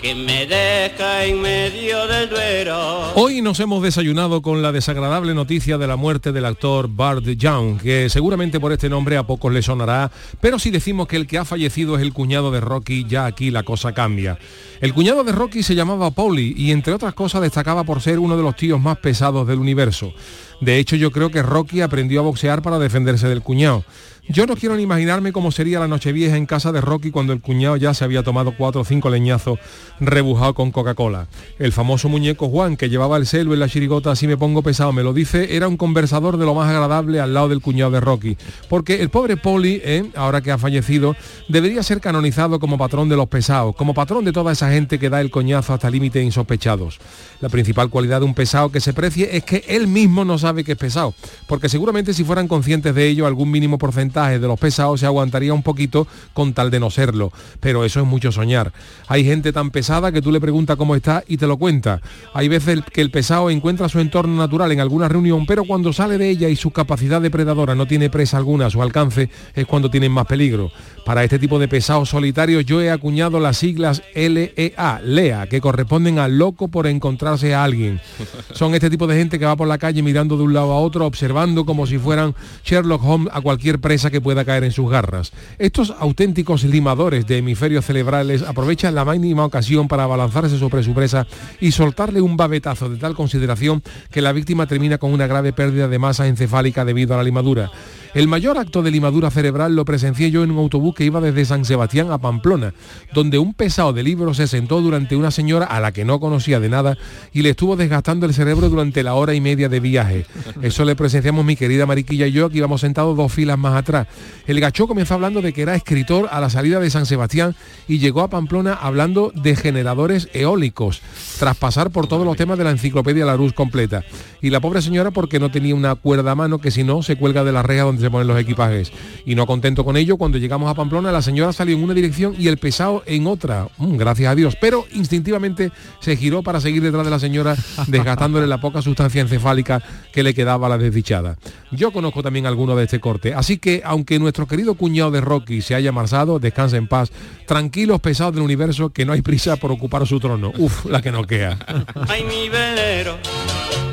que me deja en medio del duero. Hoy nos hemos desayunado con la desagradable noticia de la muerte del actor Bart Young, que seguramente por este nombre a pocos le sonará, pero si decimos que el que ha fallecido es el cuñado de Rocky, ya aquí la cosa cambia. El cuñado de Rocky se llamaba Paulie y entre otras cosas destacaba por ser uno de los tíos más pesados del universo. De hecho yo creo que Rocky aprendió a boxear para defenderse del cuñado. Yo no quiero ni imaginarme cómo sería la noche vieja en casa de Rocky cuando el cuñado ya se había tomado cuatro o cinco leñazos rebujado con Coca-Cola. El famoso muñeco Juan, que llevaba el celo en la chirigota así me pongo pesado, me lo dice, era un conversador de lo más agradable al lado del cuñado de Rocky. Porque el pobre Poli, ¿eh? ahora que ha fallecido, debería ser canonizado como patrón de los pesados, como patrón de toda esa gente que da el coñazo hasta límites insospechados. La principal cualidad de un pesado que se precie es que él mismo no sabe que es pesado, porque seguramente si fueran conscientes de ello, algún mínimo porcentaje de los pesados se aguantaría un poquito con tal de no serlo. Pero eso es mucho soñar. Hay gente tan pesada que tú le preguntas cómo está y te lo cuenta. Hay veces que el pesado encuentra su entorno natural en alguna reunión, pero cuando sale de ella y su capacidad depredadora no tiene presa alguna a su alcance, es cuando tienen más peligro. Para este tipo de pesados solitarios yo he acuñado las siglas LEA, LEA, que corresponden al loco por encontrarse a alguien. Son este tipo de gente que va por la calle mirando de un lado a otro, observando como si fueran Sherlock Holmes a cualquier presa que pueda caer en sus garras. Estos auténticos limadores de hemisferios cerebrales aprovechan la mínima ocasión para abalanzarse sobre su presa y soltarle un babetazo de tal consideración que la víctima termina con una grave pérdida de masa encefálica debido a la limadura. El mayor acto de limadura cerebral lo presencié yo en un autobús que iba desde San Sebastián a Pamplona, donde un pesado de libros se sentó durante una señora a la que no conocía de nada y le estuvo desgastando el cerebro durante la hora y media de viaje. Eso le presenciamos mi querida Mariquilla y yo, que íbamos sentados dos filas más atrás. El gacho comenzó hablando de que era escritor a la salida de San Sebastián y llegó a Pamplona hablando de generadores eólicos, tras pasar por todos los temas de la enciclopedia La Luz completa. Y la pobre señora porque no tenía una cuerda a mano que si no se cuelga de la reja donde se ponen los equipajes. Y no contento con ello, cuando llegamos a Pamplona, la señora salió en una dirección y el pesado en otra. Mm, gracias a Dios. Pero instintivamente se giró para seguir detrás de la señora, desgastándole la poca sustancia encefálica que le quedaba a la desdichada. Yo conozco también alguno de este corte. Así que, aunque nuestro querido cuñado de Rocky se haya marzado, descansa en paz. Tranquilos, pesados del universo, que no hay prisa por ocupar su trono. Uf, la que no queda. Ay, mi velero,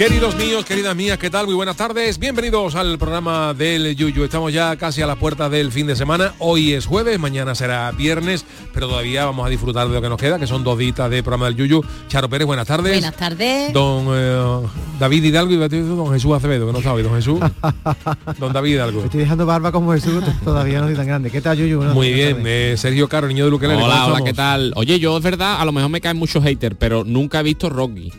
Queridos míos, queridas mías, ¿qué tal? Muy buenas tardes. Bienvenidos al programa del Yuyu. Estamos ya casi a la puerta del fin de semana. Hoy es jueves, mañana será viernes, pero todavía vamos a disfrutar de lo que nos queda, que son dos ditas de programa del Yuyu. Charo Pérez, buenas tardes. Buenas tardes. Don eh, David Hidalgo y don Jesús Acevedo, que no sabe, don Jesús. don David Hidalgo. Estoy dejando barba como Jesús, todavía no soy tan grande. ¿Qué tal, Yuyu? Muy bien, eh, Sergio Caro, niño de Luquelele. Hola, ¿cómo hola, estamos? ¿qué tal? Oye, yo es verdad, a lo mejor me caen muchos haters, pero nunca he visto Rocky.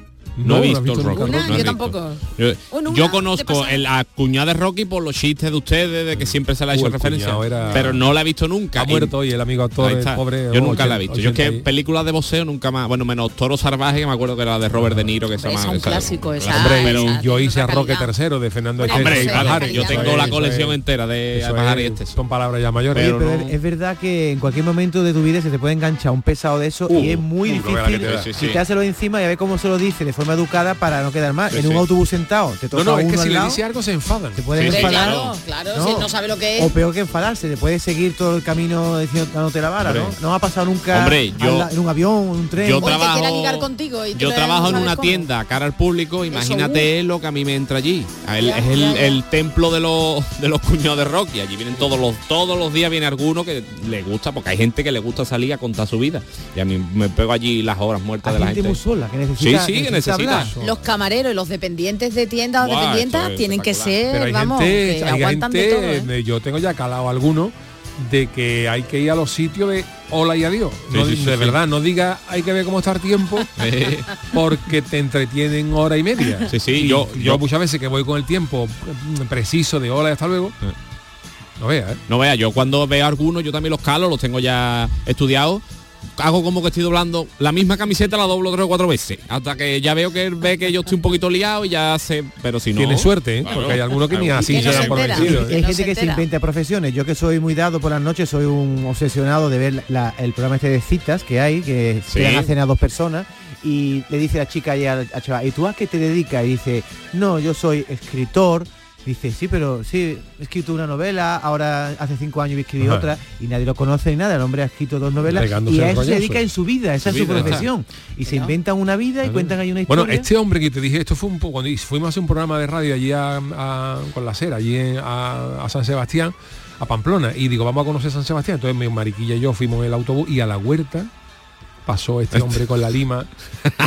No, he visto, visto Rocky. no yo visto. tampoco. Yo, Una, yo una, conozco el- la cuñada de Rocky por los chistes de ustedes, de que siempre se le ha Uh, hecho referencia. era- Pero no la he visto nunca. Ha Y- muerto hoy el amigo actor, el está. pobre. Yo nunca la he 80, visto. Yo es que 80 y- películas de boxeo nunca más. Bueno, menos Toro Salvaje, que me acuerdo que era la de Robert De Niro, que se Es llama. un esa- clásico, esa- Hombre, pero- esa- yo hice a Roque. III de Fernando Hombre, y es, yo tengo es, la colección es. entera de Pajares y es- este. Son palabras ya mayores. Es- es verdad que en cualquier momento de tu vida se te puede enganchar un pesado de eso Uh, y es muy uh, difícil quitárselo encima y a ver cómo se lo dice de forma educada para no quedar mal. Sí, en un sí. autobús sentado, te toca No, no, es uno que si le dice algo se enfadan. te puede Sí, sí, enfadar. Claro, claro, No. si no sabe lo que O es. peor que enfadarse, te puede seguir todo el camino diciendo, dándote la vara, ¿no? Hombre. No ha pasado nunca Hombre, yo- la- en un avión, en un tren. Yo O el trabajo, contigo y yo no trabajo en una cómo. tienda cara al público, imagínate lo que a mí me entra allí. A él- Ya, es el, ya, ya. el templo de los de los cuñados de Rocky. Allí vienen todos los todos los días viene alguno que le gusta, porque hay gente que le gusta salir a contar su vida. Y a mí me pego allí las horas muertas Hay de la gente gente. muy sola, que necesita, Sí, sí, que necesita. Hablar. Los camareros y los dependientes de tiendas o dependientas es tienen que. Pero ser, hay vamos, gente, que hay aguantan gente, de todo. ¿eh? eh, yo tengo ya calado alguno de que hay que ir a los sitios de hola y adiós. Sí, No, sí, de sí, verdad, no diga hay que ver cómo está el tiempo porque te entretienen hora y media. Sí, sí, Y yo- yo yo- muchas veces que voy con el tiempo mm, preciso de hola y hasta luego. Eh. No vea, ¿eh? no vea, yo cuando veo algunos, yo también los calo, los tengo ya estudiados. Hago como que estoy doblando la misma camiseta, la doblo tres o cuatro veces. Hasta que ya veo que él ve que yo estoy un poquito liado y ya sé. Pero si no. Tiene suerte, ¿eh? Claro. porque hay algunos que ni así Que se no dan se por vencidos. ¿eh? hay no gente se que se inventa profesiones. Yo que soy muy dado por las noches, soy un obsesionado de ver la- el programa este de citas que hay, que Sí. se dan a cenar dos personas. Y le dice la chica y al chaval, ¿y tú a qué te dedicas? Y dice, no, yo soy escritor. Dice, sí, pero sí, he escrito una novela, ahora hace cinco años he escrito Ajá. otra y nadie lo conoce ni nada. El hombre ha escrito dos novelas Regándose y a eso se dedica en su vida, esa Su es su vida, está. profesión. Y se Claro. inventan una vida y cuentan ahí una historia. Bueno, este hombre que te dije, esto fue un poco, cuando fuimos a hacer un programa de radio allí a- a- con la cera, allí en- a, a San Sebastián, a Pamplona, y digo, vamos a conocer San Sebastián. Entonces mi mariquilla y yo fuimos en el autobús y a la huerta pasó este hombre con la lima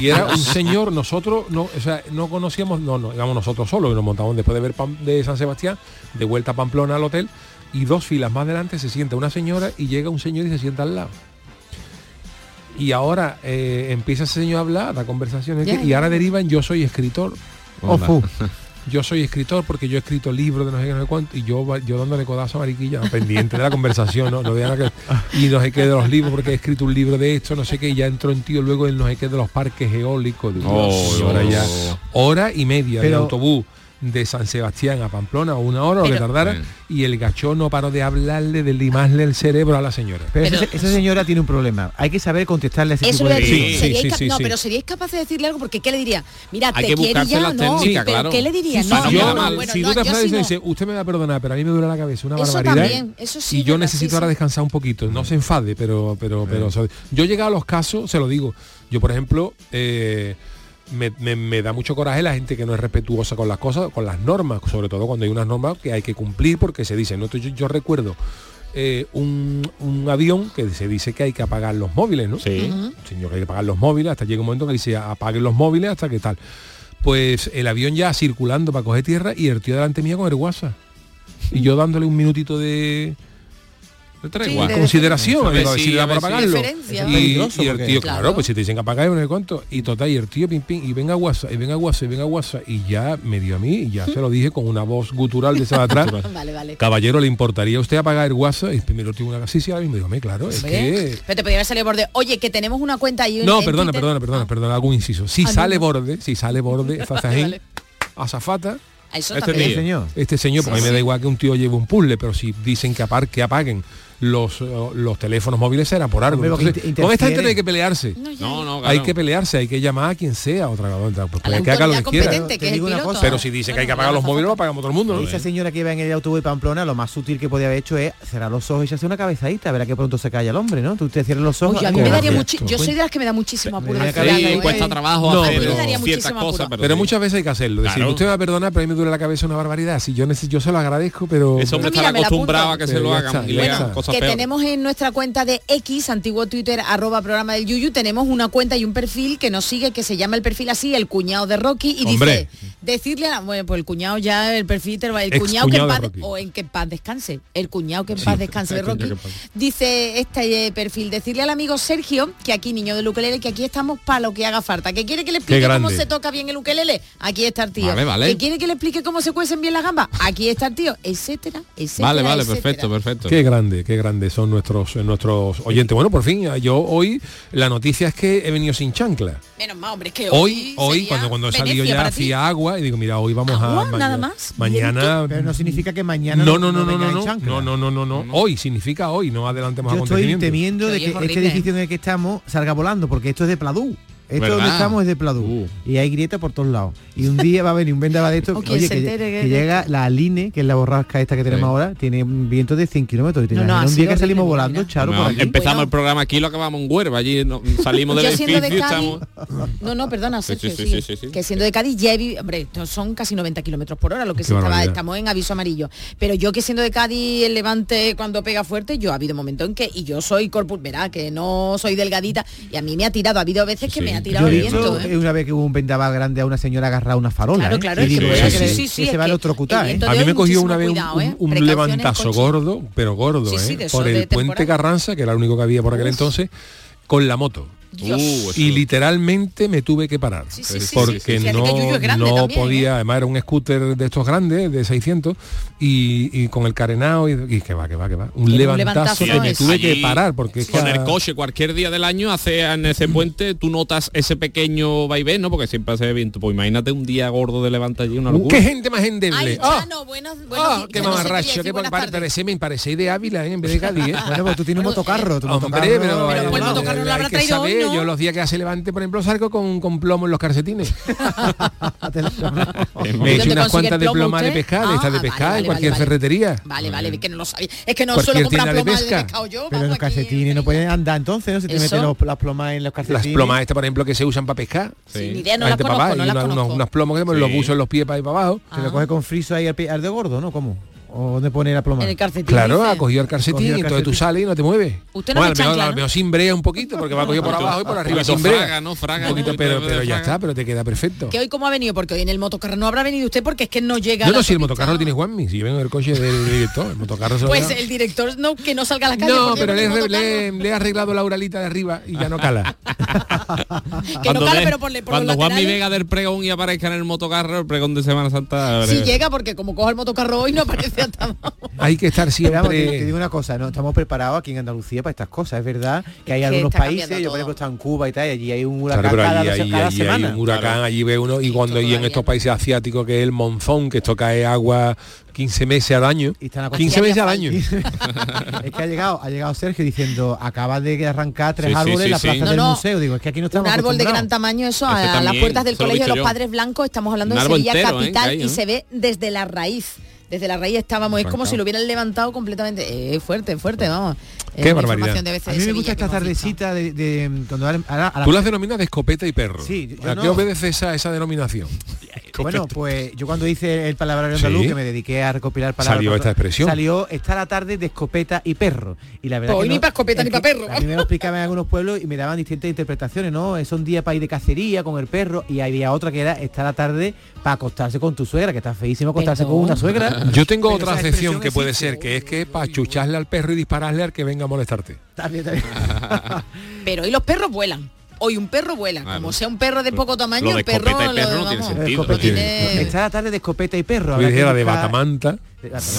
y era un señor nosotros no o sea no conocíamos no no íbamos nosotros solos y nos montamos después de ver Pam- de San Sebastián de vuelta a Pamplona al hotel y dos filas más adelante se sienta una señora y llega un señor y se sienta al lado. Y ahora eh, empieza ese señor a hablar la conversación es Ya, que- y ahora derivan yo soy escritor. Yo soy escritor porque yo he escrito libros de no sé qué, no sé cuánto, y yo, yo dándole codazo a Mariquilla, pendiente de la conversación, no, no que, y no sé qué de los libros, porque he escrito un libro de esto, no sé qué, y ya entró en tío luego el no sé qué de los parques eólicos, Dios, Oh, y ahora oh. ya, hora y media de Pero- autobús de San Sebastián a Pamplona, o una hora o que Pero- tardara, y el gachón no paró de hablarle, de limarle el cerebro a la señora. Pero, Pero- esa, esa señora tiene un problema. Hay que saber contestarle a ese tipo de Sí, sí, seríais sí, cap- sí, no, sí. pero seríais capaz de decirle algo porque ¿qué le diría? Mira, Hay te que quiere ya, no, pero claro. ¿qué le diría? Sí, no, sí, no, yo, no, bueno, si no, tú te yo frases sí y no. dices, usted me va a perdonar, pero a mí me duele la cabeza una Eso barbaridad. también, eso sí, y yo necesito ahora descansar un poquito. No se enfade, pero, pero, pero. yo he llegado a los casos, se lo digo. Yo, por ejemplo, eh, me, me- me da mucho coraje la gente que no es respetuosa con las cosas, con las normas, sobre todo cuando hay unas normas que hay que cumplir porque se dice. ¿no? Yo, yo recuerdo eh, un, un avión que se dice que hay que apagar los móviles, ¿no? Sí. Señor, que hay que apagar los móviles, hasta llega un momento que dice apaguen los móviles hasta que tal. Pues el avión ya circulando para coger tierra y el tío delante mía con el WhatsApp. Y yo dándole un minutito de de consideración, amigo, sí, si. Y, el tío, claro. pues si te dicen que pagar no sé cuánto. Y total, y el tío pim, pim, y venga guasa, y venga guasa, y venga guasa. Y ya me dio a mí, ya se lo dije con una voz gutural de esa atrás. vale, vale. Caballero, ¿le importaría a usted apagar el guasa? Y primero tiene una gasilla y me dijo, me claro, es que... Pero te podría haber salido borde. Oye, que tenemos una cuenta ahí. No, perdona, perdona, ah. perdona, perdona, algún inciso. Si ah, sale borde, si sale borde, azafata. Eso este, señor. este señor, porque a mí me da igual que un tío lleve un puzzle, pero si dicen que, apar que apaguen los, eh, los teléfonos móviles era por árbol. Entonces, con esta gente no hay que pelearse. No, no, claro. Hay que pelearse, hay que llamar a quien sea otra pues, pues, que haga lo cosa, pero si dice que hay que apagar los móviles, lo apagamos todo el mundo. Esa señora que iba en el autobús de Pamplona, lo más sutil que podía haber hecho es cerrar los ojos y echarse una cabezadita, verá que pronto se calla el hombre, ¿no? Tú te cierras los ojos. Uy, a mí me daría yo soy de las que me da muchísimo apuro. Cuesta trabajo. Pero, muchas veces hay que hacerlo. Claro. Decir, usted va a perdonar, pero a mí me duele la cabeza una barbaridad. Si yo, yo se lo agradezco, pero... Ese hombre está acostumbrado a que se lo hagan y le hagan que tenemos en nuestra cuenta de X, antiguo Twitter, arroba programa del Yuyu, tenemos una cuenta y un perfil que nos sigue, que se llama el perfil así, el cuñado de Rocky, y dice, decirle a la, bueno, pues el cuñado ya, el perfil, el cuñado que en paz, o en que en paz descanse, el cuñado que en paz descanse de Rocky, dice este eh, perfil, decirle al amigo Sergio, que aquí, niño del ukelele, que aquí estamos para lo que haga falta, que quiere que le explique cómo se toca bien el ukelele, aquí está el tío, vale, que quiere que le explique cómo se cuecen bien las gambas, aquí está el tío, etcétera, etcétera. Vale, vale, perfecto, perfecto. Qué grande, qué grandes son nuestros, nuestros oyentes. Bueno, por fin, yo hoy la noticia es que he venido sin chancla. Menos mal, hombre, es que hoy. Hoy, hoy cuando, cuando he salido ya hacía agua y digo, mira, hoy vamos ¿Agua? a. Mañana, nada más. Mañana. Pero no significa que mañana. No, no, no, no, no. No, no, no, no, no, no, Hoy significa hoy, no adelantemos yo Estoy temiendo de que este edificio en el que estamos salga volando, porque esto es de Pladú. Esto ¿verdad? estamos es de Pladú. Uh. Y hay grieta por todos lados. Y un día va a venir un vendaval de esto oye, que, llega la Aline, que es la borrasca esta que tenemos ahora, tiene un viento de 100 kilómetros. No, un día que salimos volando, mira. Charo, por aquí. Empezamos el programa aquí lo acabamos en Huerva. Allí salimos del edificio de. No, no, perdona, Sergio, Que siendo de Cádiz ya vi... Hombre, son casi 90 kilómetros por hora lo que estaba... Estamos en aviso amarillo. Pero yo que siendo de Cádiz, el levante cuando pega fuerte, yo ha habido momentos en que... Y yo soy corpus... Verá, que no soy delgadita. Y a mí me ha tirado. Ha habido veces que me ha tirado Una vez que hubo un vendaval grande a una señora agarrada una farola. Claro, ¿eh? claro, y digo, que, se va a electrocutar. ¿eh? A mí me cogió una vez un, levantazo gordo, pero gordo, ¿eh? por el puente Carranza, que era el único que había por aquel entonces, con la moto. Uh, y literalmente me tuve que parar porque no, no podía además era un scooter de estos grandes de 600 y, con el carenado y, que va que va que va. Un levantazo, un que me tuve que parar porque con el coche cualquier día del año hace en ese puente tú notas ese pequeño vaivén no porque siempre hace viento. Pues imagínate un día gordo de levanta allí una uh, locura. qué gente más endeble. Oh, oh, buenos, ah, qué mamarracho parece me de Ávila ¿eh? en vez de Cádiz ¿eh? tú tienes motocarro yo los días que hace levante, por ejemplo, salgo con, con plomo en los calcetines. Me he hecho unas cuantas de ploma de pescar, ah, estas de ah, pescar en cualquier ferretería. Vale, vale, es que no lo sabía. Es que no cualquier solo compra ploma de, pesca. pescado yo. Pero los calcetines no pueden andar entonces, ¿no? Se te meten las plomas en los calcetines. Las plomas estas, por ejemplo, que se usan para pescar. Sí, idea, no las conozco. Unos plomos que los puso en los pies para ir para abajo. Se lo ah. coge con friso ahí al de gordo, ¿no? ¿Cómo? ¿O dónde pone la pluma? En el calcetín. Claro, ha cogido el calcetín, cogido entonces tú sales y no te mueves. Usted no bueno, al, menos, ¿no? simbrea un poquito, porque va a coger por abajo y por arriba simbrea. ¿no? Fraga, pero, ya está, pero te queda perfecto. ¿Que hoy cómo ha venido? Porque hoy en el motocarro no habrá venido usted porque es que no llega. No, si el motocarro lo tiene Juanmi, si yo vengo del coche del director, el motocarro se Pues el director no, que no salga a la calle. No, pero le, le, ha arreglado la uralita de arriba y ya no cala. que no cala, pero por, Cuando Juanmi venga del pregón y aparezca en el motocarro, el pregón de Semana Santa. Si llega, porque como cojo el motocarro hoy no aparece Hay que estar siempre... Vamos, te, digo una cosa, no estamos preparados aquí en Andalucía para estas cosas. Es verdad que hay algunos países, yo por ejemplo estaba en Cuba y tal, y allí hay un huracán cada, allí. Hay un huracán, allí ve uno, y, cuando y en estos países asiáticos que es el monzón, que esto cae agua 15 meses al año. Y están 15 meses al año. es que ha llegado, ha llegado Sergio diciendo, acaba de arrancar tres árboles en la plaza no, del no. museo. Digo, es que aquí no estamos Un árbol de gran tamaño, eso, este a, las puertas del colegio de los padres blancos, estamos hablando de Sevilla ¿eh? capital y ¿eh? se ve desde la raíz desde la raíz estábamos, es como si lo hubieran levantado completamente. Eh, fuerte, fuerte, vamos. Qué barbaridad. A mí me gusta esta tardecita de, cuando a, a, Tú las denominas de escopeta y perro. Sí, ¿A qué obedece esa, esa denominación? bueno, pues yo cuando hice el palabrario andaluz, sí. que me dediqué a recopilar palabras... Salió esta expresión. Salió esta la tarde de escopeta y perro. Y la verdad... Pues, ni para escopeta ni para perro. A mí me lo explicaban en algunos pueblos y me daban distintas interpretaciones, ¿no? Eh, es un día para ir de cacería con el perro y había otra que era esta la tarde para acostarse con tu suegra, que está feísimo acostarse con una suegra. Yo tengo otra excepción que puede ser, que es que para chucharle al perro y dispararle al que venga a molestarte. Pero y los perros vuelan. Hoy un perro vuela, ah, como pues, sea un perro de poco tamaño, lo el perro, lo, no, tiene sentido. Está la tarde de escopeta y perro. Yo de batamanta.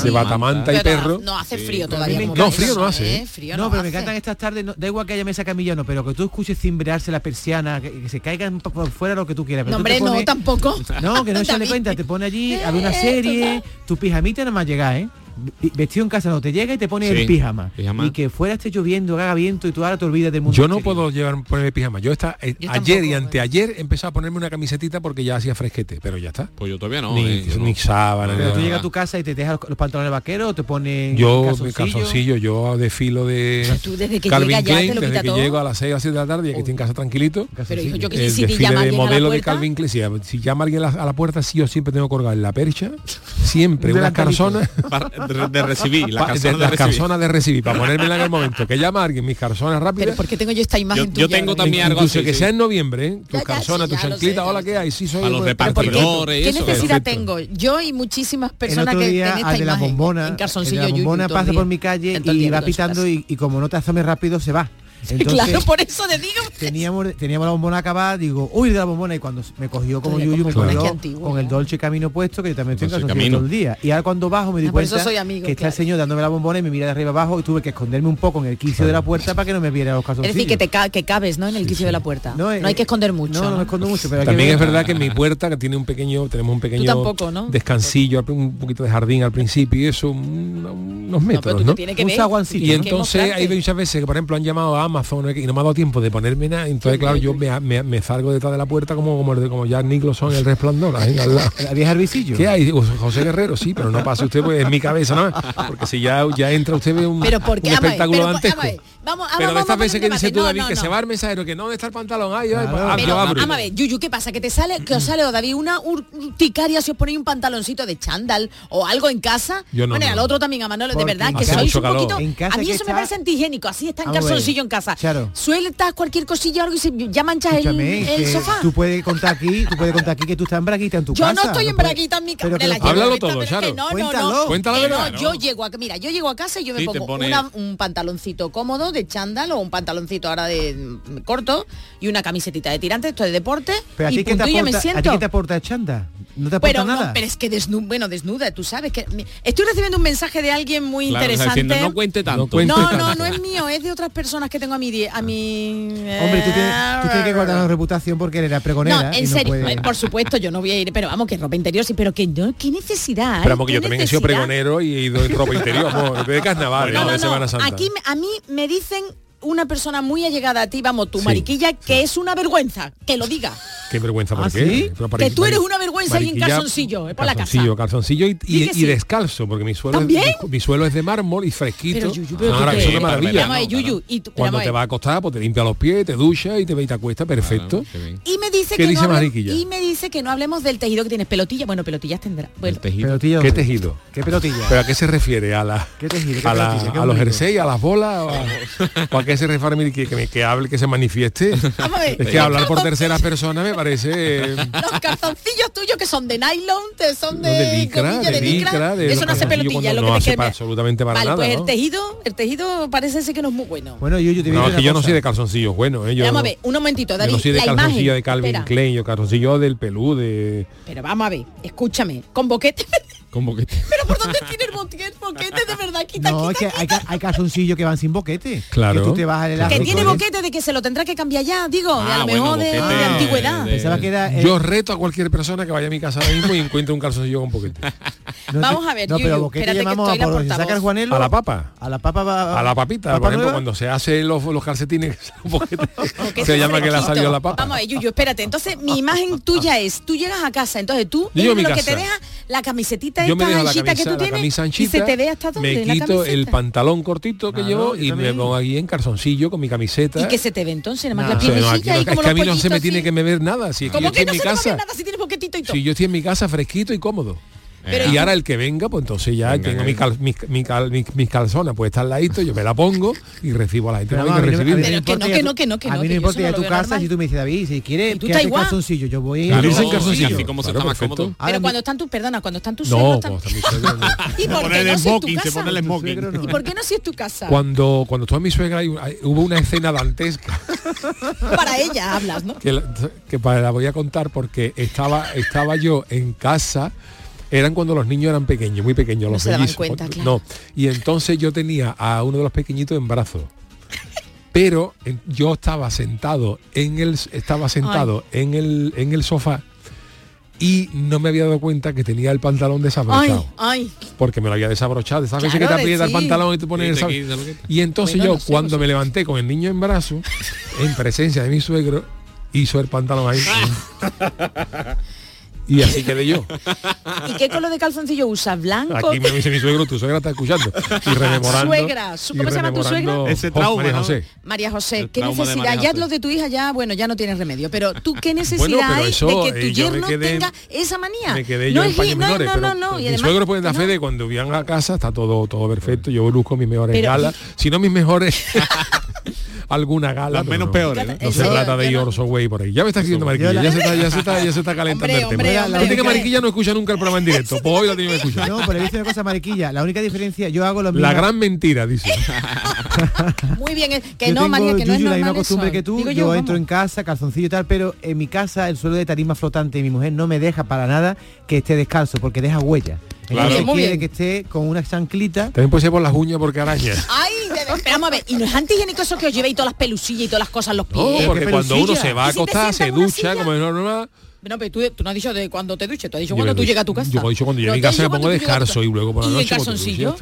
De batamanta y perro. No hace frío todavía. No, frío no hace. ¿eh? ¿eh? Frío no, pero me encantan estas tardes. No, da igual que haya mesa camilla o no, pero que tú escuches cimbrearse las persianas, que, que, se caigan por fuera lo que tú quieras. Pero no, hombre, no, tampoco. No, que no se le cuenta. Te pone allí a una serie, tu pijamita nada más llega, ¿eh? vestido en casa no te llega y te pone el pijama. Y que fuera esté lloviendo, haga viento y tú ahora te olvidas del mundo. Yo no puedo llevar ponerme pijama. Yo está eh, ayer y anteayer eh. empezaba a ponerme una camisetita porque ya hacía fresquete, pero ya está. Pues yo todavía no. Ni, eh, sábana. Pero tú llegas a tu casa y te dejas los, pantalones vaqueros o te pones Yo calzoncillo, yo desfilo de tú desde que Calvin llega desde que llego a las 6 o 7 de la tarde y que estoy en casa tranquilito. Pero yo que si de modelo de Calvin Klein, si, llama alguien a la, puerta, sí yo siempre tengo colgado en la percha, siempre una carzona de, recibir, la carzona de, de, recibir. de recibir, para ponérmela en el momento. Que llama a alguien mis carzonas rápidas. Pero ¿por qué tengo yo esta imagen yo, tuya? Yo tengo también algo así, que sí. sea en noviembre, ¿eh? tus carzonas, tus chanclitas, hola, ¿qué hay? Sí, soy... A los repartidores, ¿Qué, necesidad tengo? Yo y muchísimas personas que tienen esta de la bombona, en calzoncillo. La bombona pasa por mi calle y va pitando y como no te asomes rápido se va. Entonces, claro, por eso te digo. Pues. Teníamos, teníamos la bombona acabada, digo, uy de la bombona, y cuando me cogió como Yuyu, me cogió con el Dolce Camino puesto, que yo también estoy en casa todo el día. Y ahora cuando bajo me di ah, cuenta que está el señor dándome la bombona y me mira de arriba abajo y tuve que esconderme un poco en el quicio de la puerta para que no me viera los calzoncillos. Es decir, que te que cabes, ¿no? En el quicio de la puerta. No, hay eh, que esconder mucho. No, no, escondo mucho. Pero también es verdad que mi ah. puerta, que tiene un pequeño, tenemos un pequeño descansillo, un poquito de jardín al principio, y eso, unos metros, ¿no? Y entonces hay muchas veces que, por ejemplo, han llamado a Amazon y no me ha dado tiempo de ponerme nada. Entonces, claro, yo me, salgo detrás de la puerta como como, como ya Nicholson el resplandor. La vieja Arbicillo. ¿Qué hay? José Guerrero, sí, pero no pase usted pues, en mi cabeza, ¿no? Porque si ya, ya entra usted ve un espectáculo antes. Vamos, ah, vamos, pero de estas veces que dices tú, David, no, que no. se va el mensajero, que no, está el pantalón? Ay, ay, claro. abro, abro. A ver, Yuyu, ¿qué pasa? Que te sale, que os sale, o David, una urticaria si os ponéis un pantaloncito de chándal o algo en casa. Yo bueno, al otro también, a Manolo, de verdad, que sois un poquito... A mí eso está... me parece antihigiénico, así está en ah, calzoncillo en casa. Claro. Sueltas cualquier cosilla algo y se, ya manchas el, el sofá. Tú puedes contar aquí, tú puedes contar aquí que tú estás en braguita en tu casa. Yo no estoy en braguita en mi casa. Háblalo todo, Charo. No, no, eh, no. Yo llego a, mira, yo llego a casa y yo me pongo un pantaloncito cómodo de chándal o un pantaloncito ahora de mm, corto y una camisetita de tirantes, esto es deporte. Pero y a, ti punto, te aporta, siento. ¿a ti qué te aporta el chándal? ¿No pero es que bueno, desnuda, tú sabes que estoy recibiendo un mensaje de alguien muy interesante. Diciendo, no cuente tanto. No, no, no, es mío, es de otras personas que tengo a mi a mi eh, Hombre, tú tienes, que guardar la reputación porque eres pregonera. En serio, eh, por supuesto, yo no voy a ir, pero vamos, que ropa interior sí, pero que yo qué necesidad. Pero vamos, que yo también he sido pregonero y he ido en ropa interior, de carnaval, no, no, Semana Santa. Aquí a mí me dicen una persona muy allegada a ti, vamos, tu mariquilla, que es una vergüenza, que lo diga. Qué vergüenza, ¿por ¿Ah, qué? Que tú eres una vergüenza y en calzoncillo, eh, por la casa. Calzoncillo y, y, y, descalso, porque mi suelo, es, mi, mi suelo, es, de mármol y fresquito. Ah, ahora, eso es maravilla. Cuando te vas a acostar, pues te limpia los pies, te ducha y te ve y te acuesta, perfecto. Y me dice que dice mariquilla? Y me dice que no hablemos del tejido que tienes, pelotilla. Bueno, pelotillas tendrá. ¿Qué tejido? ¿Qué pelotilla? ¿Pero a qué se refiere? ¿A la, ¿Qué tejido? A, los jerseys, a las bolas? ese refarmil que, que, que, hable, que se manifieste. es que hablar por terceras personas me parece. Eh, los calzoncillos tuyos que son de nylon, te son de, de de, de, eso no hace pelotilla, lo que no absolutamente para. Pues el tejido, el tejido parece ser que no es muy bueno. Bueno, yo, yo te No, yo no soy de calzoncillos bueno, eh, yo vamos no, a ver, un momentito, David. No soy de la calzoncillo imagen, de Calvin espera. Klein, yo calzoncillo del pelú de. Pero vamos a ver, escúchame, con boquete. Boquete. Pero ¿por dónde tiene el boquete? De verdad, quita, No, quita. Hay, calzoncillos que van sin boquete. Claro. Que, tiene boquete de que se lo tendrá que cambiar ya, digo, a lo ah, mejor de, antigüedad. De... Yo reto a cualquier persona que vaya a mi casa ahora mismo y encuentre un calzoncillo con boquete. Vamos a ver, no, pero que a, por, la a la papa. A la papa va, A la papita, por ejemplo, cuando se hace los, calcetines, boquete, se llama que la salió la papa. Vamos a Yuyu, espérate. Entonces, mi imagen tuya es, tú llegas a casa, entonces tú, lo que te deja la camisetita yo me dejo la camisa, la camisa anchita, y se te ve hasta dónde, me quito el pantalón cortito que llevo y me pongo aquí en calzoncillo con mi camiseta. Y que se te ve entonces, nada más la piernecilla y como es que a mí no se me tiene que ver nada. Si ¿Cómo que no se ver nada si tienes boquetito y todo? Si yo estoy en mi casa fresquito y cómodo. Pero- y ahora el que venga, pues entonces ya tengo mi, cal- mi, mi cal- mi- mis calzonas, pues está al ladito, yo me la pongo y recibo a la gente. Pero no que a mí no- a mí recibirme. no me importa que ir a no, tu- que no, que A no, mí que no yo importa ir a no tu casa si tú me dices, David, si quieres, tú que igual. calzoncillo, yo voy Claro, a irse en No, calzoncillo. Así como se está más cómodo. Pero cuando están tus, perdona, cuando están tus No, suegros no. ¿Y por pone qué el no si es tu smoking, se casa? pone el smoking. suegro no. ¿Y por qué no si es tu casa? Cuando, cuando estuvo mi suegra hubo una escena dantesca Para ella hablas, ¿no? que, que la voy a contar porque estaba, estaba yo en casa, eran cuando los niños eran pequeños, muy pequeños, No los se daban mellizos. cuenta, claro. No, y entonces yo tenía a uno de los pequeñitos en brazos. Pero yo estaba sentado en el estaba sentado en el en el sofá y no me había dado cuenta que tenía el pantalón Ay, desabrochado. ay. Porque me lo había desabrochado. ¿Sabes Claro, que te aprieta el pantalón y te pones Y el te Y entonces Bueno, yo, no sé, cuando no sé. me levanté con el niño en brazo, en presencia de mi suegro, hizo el pantalón ahí. y así quedé yo. ¿Y qué color de calzoncillo usas? ¿Blanco? Aquí me dice mi suegro, tu suegra está escuchando. Y rememorando. Suegra, su- y ¿cómo se llama tu suegra? Ese trauma, María ¿no? José. María José, ¿qué necesidad? Ya José. lo de tu hija ya, bueno, ya no tienes remedio, pero tú qué necesidad Bueno, hay eso, de que tu eh, yerno quedé- tenga esa manía? Me quedé no en paños no, menores, no, pero no, no, y mi además- suegro puede dar no. fe de cuando vivan a casa está todo todo perfecto. Yo busco mis mejores galas, si no mis mejores alguna gala. Las menos no. peores, ¿no? No se trata de Yorso Way por ahí. Ya me está escribiendo Mariquilla, la- ya se está, ya se está, ya se está calentando Hombre, el tema. hombre, la hombre, gente que hombre. Mariquilla no escucha nunca el programa en directo, pues hoy la tiene que escuchar. No, pero visto una cosa mariquilla. La única diferencia, yo hago lo mismo. La gran mentira, dice. Muy bien, que no, María, que no es la misma costumbre que tú. Yo entro en casa, calzoncillo y tal, pero en mi casa el suelo de tarima flotante mi mujer no me deja para nada que esté descalzo, porque deja huella. Claro. Entonces Muy quiere bien. que esté con una chanclita. También puede ser por las uñas porque araña. Ay, vamos a ver, ¿y no es antihigiénico eso que os llevéis todas las pelusillas y todas las cosas en los pies? No, porque ¿Qué cuando uno se va a ¿Y si te acostar, se ducha como es normal. No, pero tú, tú no has dicho de cuando te duches, tú has dicho Yo cuando tú llegas a tu casa. Yo he dicho cuando llego a mi casa me pongo descalzo y luego por la ¿Y noche calzoncillo?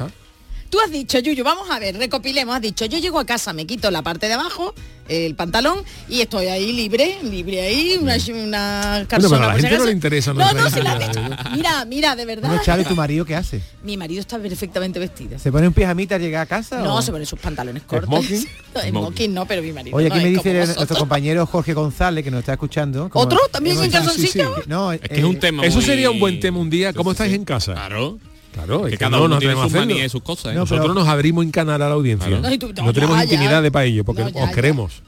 Tú has dicho, Yuyu, vamos a ver, recopilemos, has dicho, yo llego a casa, me quito la parte de abajo, el pantalón, y estoy ahí libre, libre ahí, una, una Bueno, calzona. pero a la gente no le interesa No, no, si la intimidad, gente- Mira, mira, de verdad. No, Charo, ¿y tu marido qué hace? Mi marido está perfectamente vestido. ¿Se pone un pijamita al llegar a casa? No, o? se pone sus pantalones cortos. ¿Smoking? No, Smoking no, pero mi marido. Oye, no, aquí me dice nuestro compañero Jorge González, que nos está escuchando. como- ¿Otro? ¿También en calzoncillo? No, Es que es un tema Eso muy- sería un buen tema un día. ¿Cómo Sí, sí, estáis sí. en casa? Claro. Claro, es Que que cada no uno nos tiene sus manías y sus cosas. ¿eh? No, Nosotros pero- nos abrimos en canal a la audiencia. Claro. No, tú- No, no, tenemos ya, ya. intimidad de para ello, porque No, ya, os ya. queremos.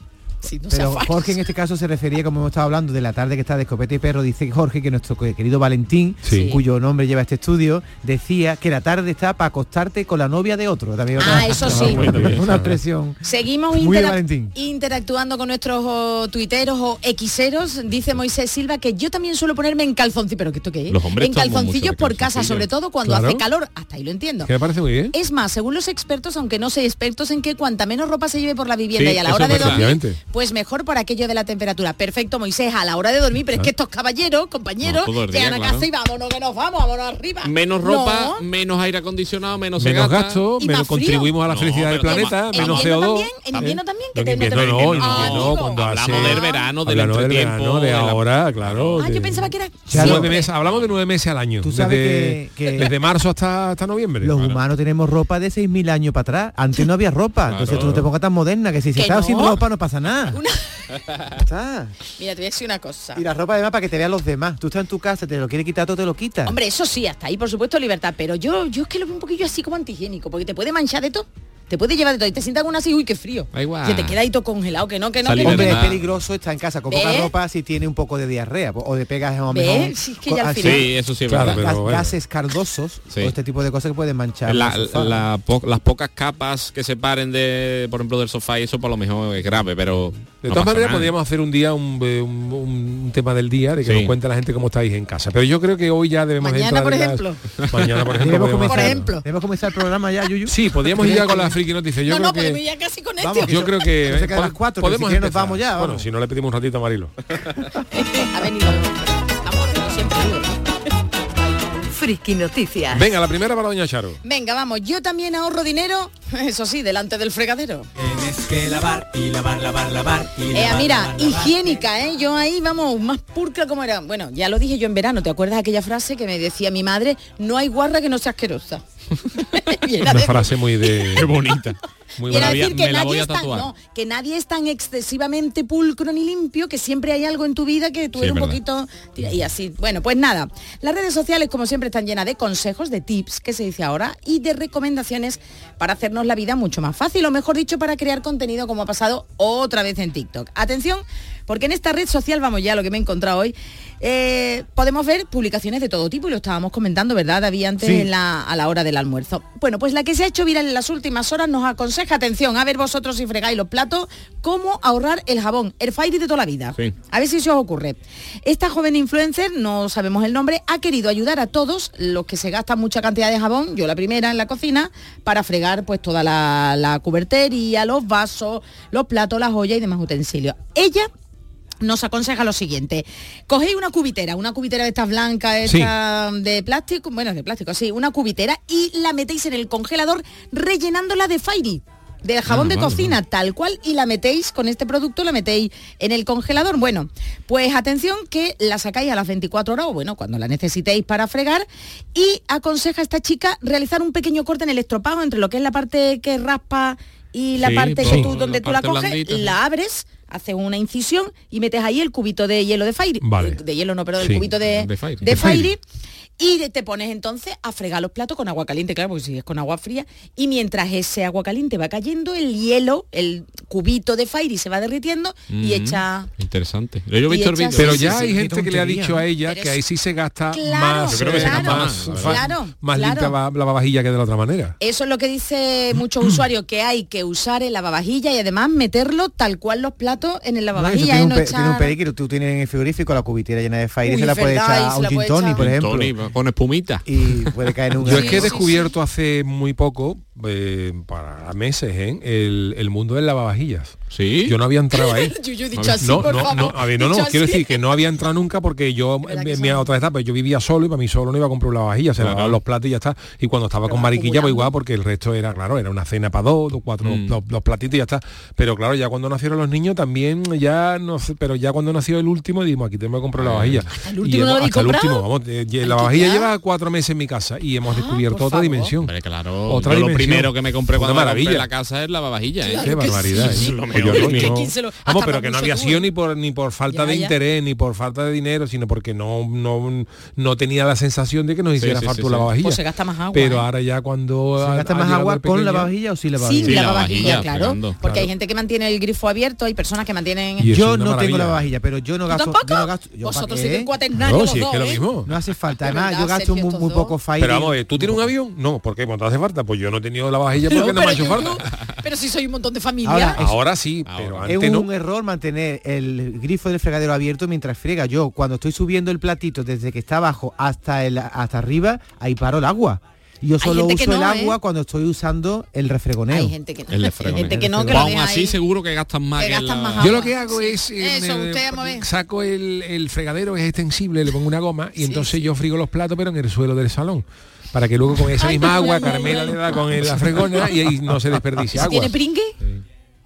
No Pero. Jorge en este caso se refería, como hemos estado hablando, de la tarde que está de escopeta y perro, dice Jorge que nuestro querido Valentín, Sí. cuyo nombre lleva este estudio, decía que la tarde está para acostarte con la novia de otro. También otra- Ah, eso sí. una, expresión. Seguimos Muy interac- Valentín. interactuando con nuestros oh, tuiteros o xeros. Dice Moisés Silva que yo también suelo ponerme en calzoncillos. ¿Pero que esto qué es? Los hombres en calzoncillos por casa, sobre todo cuando Claro. hace calor. Hasta ahí lo entiendo. Que me parece muy bien. Es más, según los expertos, aunque no soy expertos en que cuanta menos ropa se lleve por la vivienda Sí, y a la hora de dormir. Pues mejor por aquello de la temperatura. Perfecto, Moisés, a la hora de dormir, pero es que estos caballeros, compañeros, No, llegan a claro. casa y vámonos que nos vamos, vámonos arriba. Menos ropa, No. menos aire acondicionado, menos Menos gasta. gasto, Y menos contribuimos a la No, felicidad del planeta, ¿En menos invierno CO2. también? ¿En invierno también? Que en no invierno no, cuando hace... Hablamos del verano, del entretiempo, de ahora, claro. Ah, yo pensaba que era... Claro. Nueve meses, hablamos de nueve meses al año. Tú sabes desde, que- que- desde marzo hasta, hasta noviembre. Los Claro. humanos tenemos ropa de 6.000 años para atrás. Antes no había ropa. Entonces tú no te pongas tan moderna, que si se Que está no. sin ropa no pasa nada. Está. Mira, te voy a decir una cosa. Y la ropa además para que te vean los demás. Tú estás en tu casa, te lo quieres quitar, todo te lo quitas. Hombre, eso sí, hasta ahí por supuesto libertad, pero yo yo es que lo veo un poquillo así como antihigiénico, porque te puede manchar de todo. Te puede llevar de todo y te sientas con una así, uy, qué frío. Da igual. Que te queda ahí todo congelado, que no, que no, Esa que no. Hombre, es peligroso estar en casa con poca ropa si tiene un poco de diarrea o de pegas a lo ¿Ves? mejor Si es que co- ya al así, final- Sí, eso sí es Claro, verdad. pero gas- bueno. gases cardosos Sí. o este tipo de cosas que pueden manchar La- el sofá. la po- las pocas capas que separen de, por ejemplo, del sofá y eso por lo mejor es grave, pero De no todas maneras nada. podríamos hacer un día un, eh, un- un tema del día de que Sí. nos cuente la gente cómo estáis en casa. Pero yo creo que hoy ya debemos Mañana, entrar por las- ejemplo. Mañana, por ejemplo. Ejemplo. debemos comenzar el programa ya, Yuyu. Sí, podríamos ir ya con la friki noticias. Yo no, creo no, que... ir ya casi con Vamos, este. Yo creo que pod- las cuatro, que si podemos quieres nos vamos ya, Bueno, si no le pedimos un ratito a Marilo. Ha venido. Friki Noticias. Venga, la primera para Doña Charo. Venga, vamos, yo también ahorro dinero, eso sí, delante del fregadero. Tienes que lavar y lavar, lavar, lavar y Eh, lavar, mira, lavar, lavar. higiénica, ¿eh? Yo ahí, vamos, más pulcra como era. Bueno, ya lo dije yo en verano, ¿te acuerdas aquella frase que me decía mi madre? No hay guarra que no sea asquerosa. Una frase muy de... Qué bonita. Muy Quiero decir que nadie, es tan, no, que nadie es tan excesivamente pulcro ni limpio, que siempre hay algo en tu vida que tú Sí, eres un poquito... Y así. Bueno, pues nada. Las redes sociales, como siempre, están llenas de consejos, de tips, que se dice ahora, y de recomendaciones para hacernos la vida mucho más fácil, o mejor dicho, para crear contenido como ha pasado otra vez en TikTok. Atención, porque en esta red social, vamos ya a lo que me he encontrado hoy, eh, podemos ver publicaciones de todo tipo y lo estábamos comentando, ¿verdad, David, antes Sí. en la- a la hora del almuerzo? Bueno, pues la que se ha hecho viral en las últimas horas nos aconseja, atención, a ver vosotros si fregáis los platos, cómo ahorrar el jabón, el fairy de toda la vida. Sí. A ver si se os ocurre. Esta joven influencer, no sabemos el nombre, ha querido ayudar a todos los que se gastan mucha cantidad de jabón, yo la primera en la cocina, para fregar pues toda la, la cubertería, los vasos, los platos, las ollas y demás utensilios. Ella nos aconseja lo siguiente. Cogéis una cubitera, una cubitera de estas blancas, Sí. de plástico, bueno, de plástico, sí, una cubitera y la metéis en el congelador rellenándola de Fairy. Del jabón Ah, de vale, cocina, tal cual, y la metéis con este producto, la metéis en el congelador. Bueno, pues atención que la sacáis a las 24 horas, o bueno, cuando la necesitéis para fregar, y aconseja a esta chica realizar un pequeño corte en el estropado entre lo que es la parte que raspa y la Sí, parte que sí. tú, donde La tú la coges, blandita, la abres, haces una incisión y metes ahí el cubito de hielo de Fairy. Vale. De hielo no, pero el Sí, cubito de, de Fairy. de De Fairy. Fairy. Y te pones entonces a fregar los platos con agua caliente, claro, porque si es con agua fría. Y mientras ese agua caliente va cayendo, el hielo, el cubito de Fairy se va derritiendo y echa... Interesante. Yo he visto el Pero Sí, ya sí, hay sí, gente que le ha dicho a ella Pero que ahí sí se gasta Claro, más, Yo creo que se eh, gasta más, claro, más claro. limpia va- la lavavajilla que de la otra manera. Eso es lo que dice muchos usuarios, que hay que usar el lavavajilla y además meterlo tal cual los platos en el No, lavavajilla. tiene, un No pe- echar- tiene un peligro. Tú tienes en el frigorífico la cubitera llena de fire y Uy, se la es puedes echar a se un gin tonic, por ejemplo. Con espumita. Y puede caer en un... Yo es que he descubierto hace muy poco, eh, para meses, ¿eh? el, el mundo del lavavajillas. Sí. Yo no había entrado ahí. Yo, yo he dicho así, no, por no, favor. no, a ver, no, no, Dicho quiero decir que no había entrado nunca porque yo ¿Verdad en mi otra etapa yo vivía solo y para mí solo no iba a comprar una vajilla, se Claro. lavaban los platos y ya está. Y cuando estaba con mariquilla pues igual porque el resto era, claro, era una cena para dos, dos, cuatro, Mm. dos, dos platitos y ya está. Pero claro, ya cuando nacieron los niños también ya no sé, pero ya cuando nació el último dijimos aquí tenemos que comprar la vajilla. el último y hemos- hasta el último, vamos, eh, la vajilla lleva cuatro meses en mi casa y hemos Ah, descubierto otra favor. dimensión. Hombre, claro. Otra Yo lo dimensión. primero que me compré cuando me compré la casa es la vajilla, ¿eh? Qué barbaridad. Sí. Que Vamos, pero que no había sido ni por ni por falta Ya, de ya. interés, ni por falta de dinero, sino porque no no, no tenía la sensación de que nos hiciera sí, falta sí, una sí. lavavajilla. Pues se gasta más agua, Pero ¿eh? ahora ya cuando ¿Se ha- gasta ha más agua con la vajilla o sin la Sin vajilla? Sí, la la vajilla, claro. porque claro. hay gente que mantiene el grifo abierto, hay personas que mantienen... Yo no tengo la vajilla, pero yo no ¿Tú gasto... Vosotros sois un cuaternario No, los si es dos, que lo ¿eh? mismo. No hace falta. De Además, yo gasto muy, poco fire. Pero vamos, a ver, ¿tú tienes un avión? No, ¿por qué? ¿Cuánto hace falta? Pues yo no he tenido la vajilla porque no, me ha hecho falta. pero si soy un montón de familia. Ahora, Ahora pero Ahora. Es no. un error mantener el grifo del fregadero abierto mientras friega. Yo, cuando estoy subiendo el platito desde que está abajo hasta el, hasta arriba, ahí paro el agua. Y yo solo gente que uso el no, agua ¿eh? cuando estoy usando el refregoneo. hay gente que no. El gente que no, que lo aún deja así ahí. seguro que gastan más Que que gastan la- más Yo lo que hago Sí. es eh, Eso, me- usted, saco el, el fregadero, es extensible, le pongo una goma y entonces yo frigo los platos pero en el suelo del salón. Para que luego con esa Ay, misma ay, agua Carmela le da con el- la fregona y ahí no se desperdicia agua. tiene pringue,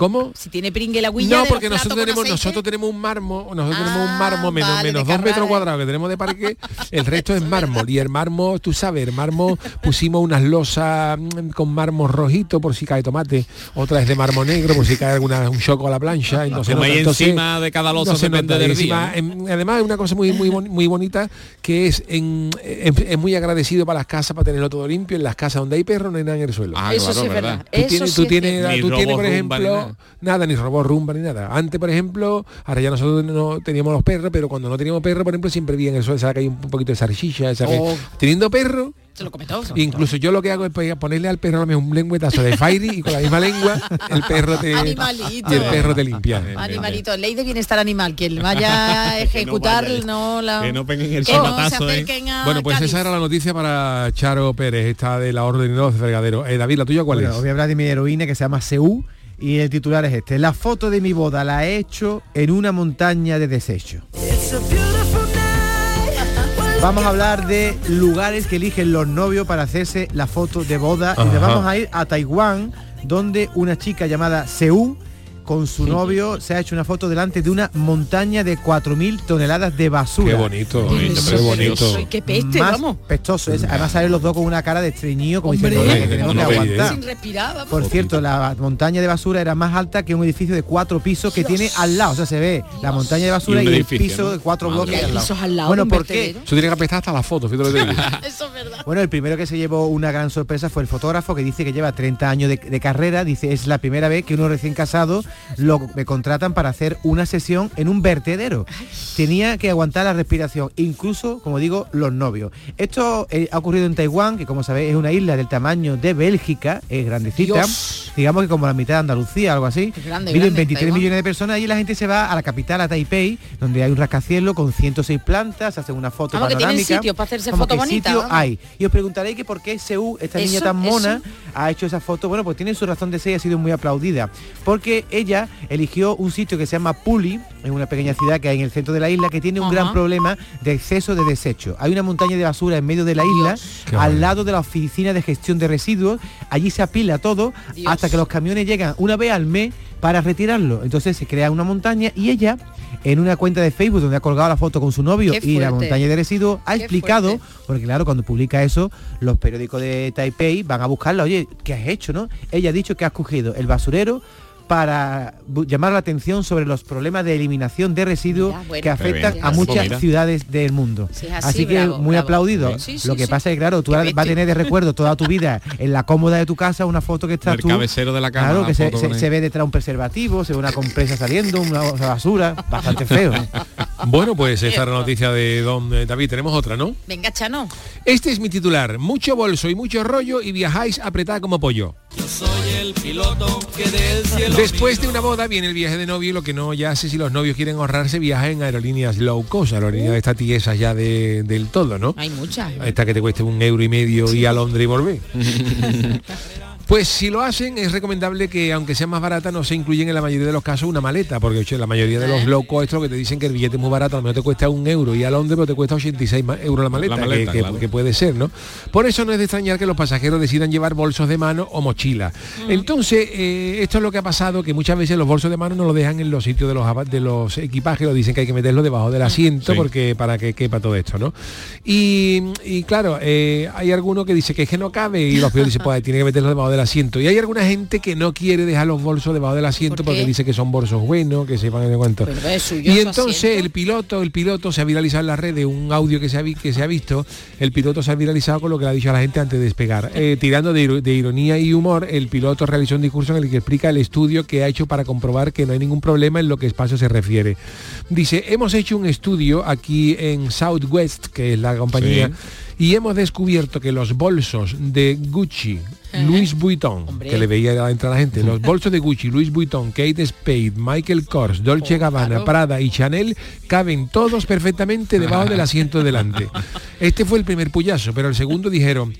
¿Cómo? si tiene pringue la agüilla No, de porque nosotros tenemos, nosotros tenemos un mármol, nosotros tenemos Ah, un mármol menos, vale, menos dos metros cuadrados que tenemos de parque, el resto es mármol. Y el mármol, tú sabes, el mármol pusimos unas losas mm, con mármol rojito por si cae tomate, otra es de mármol negro por si cae alguna un choco a la plancha. Entonces, Como encima de cada losa no se depende nota. del encima, día, em, además es una cosa muy muy boni- muy bonita que es en, em- es muy agradecido para las casas para tenerlo todo limpio. En las casas donde hay perro no hay nada en el suelo. Ah, Eso claro, sí es verdad. Tú Eso tienes, sí tú es tienes, tú por ejemplo, nada. nada, ni robó rumba ni nada. Antes, por ejemplo, ahora ya nosotros no teníamos los perros, pero cuando no teníamos perros, por ejemplo, siempre vi en el suelo, ¿sabes? que hay un poquito de salchicha, ¿sabes? Oh. Teniendo perro, Se lo incluso yo lo que hago es ponerle al perro a lo mejor un lengüetazo de Fairy y con la misma lengua el perro te Animalito. y el perro te limpia. Animalito, ley de bienestar animal, quien vaya a ejecutar vaya- no la que no peguen el que no se ¿eh? a Bueno, pues Cádiz. esa era la noticia para Charo Pérez, esta de la orden de los fregaderos. Eh, David, ¿la tuya cuál Bueno, es? voy a hablar de mi heroína que se llama Seú y el titular es este. La foto de mi boda la he hecho en una montaña de desecho. Vamos a hablar de lugares que eligen los novios para hacerse la foto de boda y nos vamos a ir a Taiwán, donde una chica llamada Seú con su novio se ha hecho una foto delante de una montaña de 4.000 toneladas de basura. Qué bonito, qué bonito. Qué peste, Más vamos. pestoso es. Además salen los dos con una cara de estreñido como Hombre, diciendo "Oye, que tenemos no que aguantar. Por cierto, la montaña de basura era más alta que un edificio de cuatro pisos que tiene al lado. O sea, se ve la montaña de basura Y y, un el edificio, piso ¿no? de cuatro Madre bloques al lado. Pisos al lado bueno, ¿por qué? Eso tiene que apestar hasta la foto, fíjate lo que te digo. Eso es verdad. Bueno, el primero que se llevó una gran sorpresa fue el fotógrafo que dice que lleva 30 años de, de carrera. Dice, es la primera vez que uno recién casado lo me contratan para hacer una sesión en un vertedero. Tenía que aguantar la respiración, incluso, como digo, los novios. Esto eh, ha ocurrido en Taiwán, que como sabéis es una isla del tamaño de Bélgica, es grandecita. Dios. Digamos que como la mitad de Andalucía, algo así. Grande, Viven grande, 23 Taiwán. millones de personas y la gente se va a la capital, a Taipei, donde hay un rascacielos con 106 plantas, hacen una foto Vamos, que tienen panorámica. sitios para hacerse foto que bonita, sitio hay. Y os preguntaréis que por qué Seúl, esta niña tan mona, eso. ha hecho esa foto. Bueno, pues tiene su razón de ser y ha sido muy aplaudida. Porque ella eligió un sitio que se llama Puli, en una pequeña ciudad que hay en el centro de la isla, que tiene un Ajá. gran problema de exceso de desecho. Hay una montaña de basura en medio de la isla, al bueno. lado de la oficina de gestión de residuos. Allí se apila todo Dios. hasta que los camiones llegan una vez al mes para retirarlo. Entonces se crea una montaña y ella en una cuenta de Facebook donde ha colgado la foto con su novio y la montaña de residuos ha Qué explicado fuerte. porque claro, cuando publica eso, los periódicos de Taipei van a buscarla, oye, ¿qué has hecho, no? Ella ha dicho que ha cogido el basurero para llamar la atención sobre los problemas de eliminación de residuos Mira, bueno. que afectan bien. a muchas mira. ciudades del mundo. Es así, así, que bravo, muy bravo. aplaudido. Sí, sí, Lo que sí. pasa es que claro, tú vas a tener de recuerdo toda tu vida en la cómoda de tu casa una foto que estás El tú. cabecero de la cama, Claro, la que se, ve detrás un preservativo, se ve una compresa saliendo, una, basura, bastante feo. ¿eh? Bueno, pues esta era la noticia de don eh, David. Tenemos otra, ¿no? Venga, Chano. Este es mi titular. Mucho bolso y mucho rollo y viajáis apretada como pollo. Soy el piloto que del cielo Después de una boda viene el viaje de novio y lo que no ya sé si los novios quieren ahorrarse viaja en aerolíneas low cost, aerolíneas de estas tiesas ya de- del todo, ¿no? Hay muchas. Esta que te cueste un euro y medio y a Londres y volver. Pues si lo hacen es recomendable que aunque sea más barata no se incluyen en la mayoría de los casos una maleta, porque oye, la mayoría de los low cost lo que te dicen que el billete es muy barato, a lo mejor te cuesta un euro y a Londres pero te cuesta 86 ma- euros la maleta, La maleta, que, que- claro. que puede ser, ¿no? Por eso no es de extrañar que los pasajeros decidan llevar bolsos de mano o mochila. Entonces, eh, esto es lo que ha pasado, que muchas veces los bolsos de mano no los dejan en los sitios de los, de los equipajes, lo dicen que hay que meterlo debajo del asiento Sí. porque para que quepa todo esto, ¿no? Y, y claro, eh, hay alguno que dice que es que no cabe y los peores dicen, pues tiene que meterlo debajo del asiento. Y hay alguna gente que no quiere dejar los bolsos debajo del asiento ¿Por porque dice que son bolsos buenos, que sepan de cuánto. Y entonces el piloto, el piloto se ha viralizado en las redes, un audio que se ha, vi- que se ha visto, el piloto se ha viralizado con lo que le ha dicho a la gente antes de despegar. Eh, tirando de, iro- de ironía y humor, el piloto realizó un discurso en el que explica el estudio que ha hecho para comprobar que no hay ningún problema en lo que espacio se refiere. Dice, hemos hecho un estudio aquí en Southwest, que es la compañía, Sí. y hemos descubierto que los bolsos de Gucci, Louis Vuitton, Hombre. que le veía entrar a la gente, los bolsos de Gucci, Louis Vuitton, Kate Spade, Michael Kors, Dolce Gabbana, claro. Prada y Chanel caben todos perfectamente debajo del asiento de delante. Este fue el primer puyazo, pero el segundo dijeron,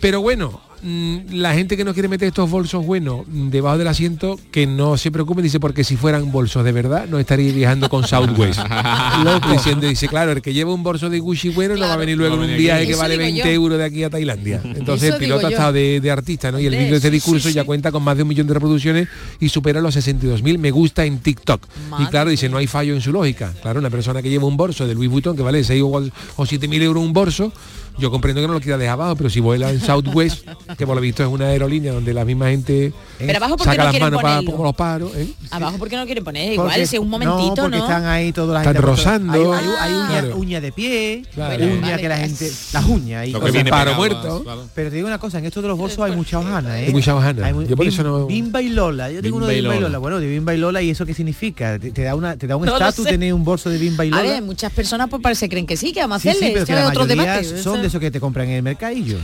pero bueno, mm, la gente que no quiere meter estos bolsos buenos mm, debajo del asiento, que no se preocupen, dice, porque si fueran bolsos de verdad, no estaría viajando con Southwest. Loco, diciendo, dice, claro, el que lleva un bolso de Gucci bueno no va a venir luego No en un viaje que vale digo 20 yo. euros de aquí a Tailandia. Entonces el piloto ha estado de, de artista, ¿no? Y el vídeo de este discurso sí, ya sí. cuenta con más de un millón de reproducciones y supera los 62.000 me gusta en TikTok. y claro, dice, no hay fallo en su lógica. Claro, una persona que lleva un bolso de Louis Vuitton que vale 6 o, o 7.000 euros un bolso, yo comprendo que no lo quiera dejar abajo, pero si vuela en Southwest, que por lo visto es una aerolínea donde la misma gente Pero abajo, ¿por qué saca no las manos para como los paros. ¿eh? Abajo porque no quieren poner igual, Porque- si es un no, momentito, porque ¿no? están ahí toda la Están gente. rozando. Hay, hay, hay uña, Claro. uña de pie, Claro. uña Vale, que la gente. Las uñas. Y Lo que viene paro muerto. claro. Pero te digo una cosa, en estos de los bolsos hay mucha hojana, ¿eh? Hay mucha hojana. Yo por Bim- eso no- Bimba y Lola. Yo tengo uno de Bimba y Lola. Bueno, de Bimba y Lola, ¿y eso qué significa? Te, te da una te da un No estatus tener un bolso de Bimba y A Lola. ver, muchas personas pues parece creen que sí, que vamos a hacerle. Esto son Eso- que te compran en el mercadillo.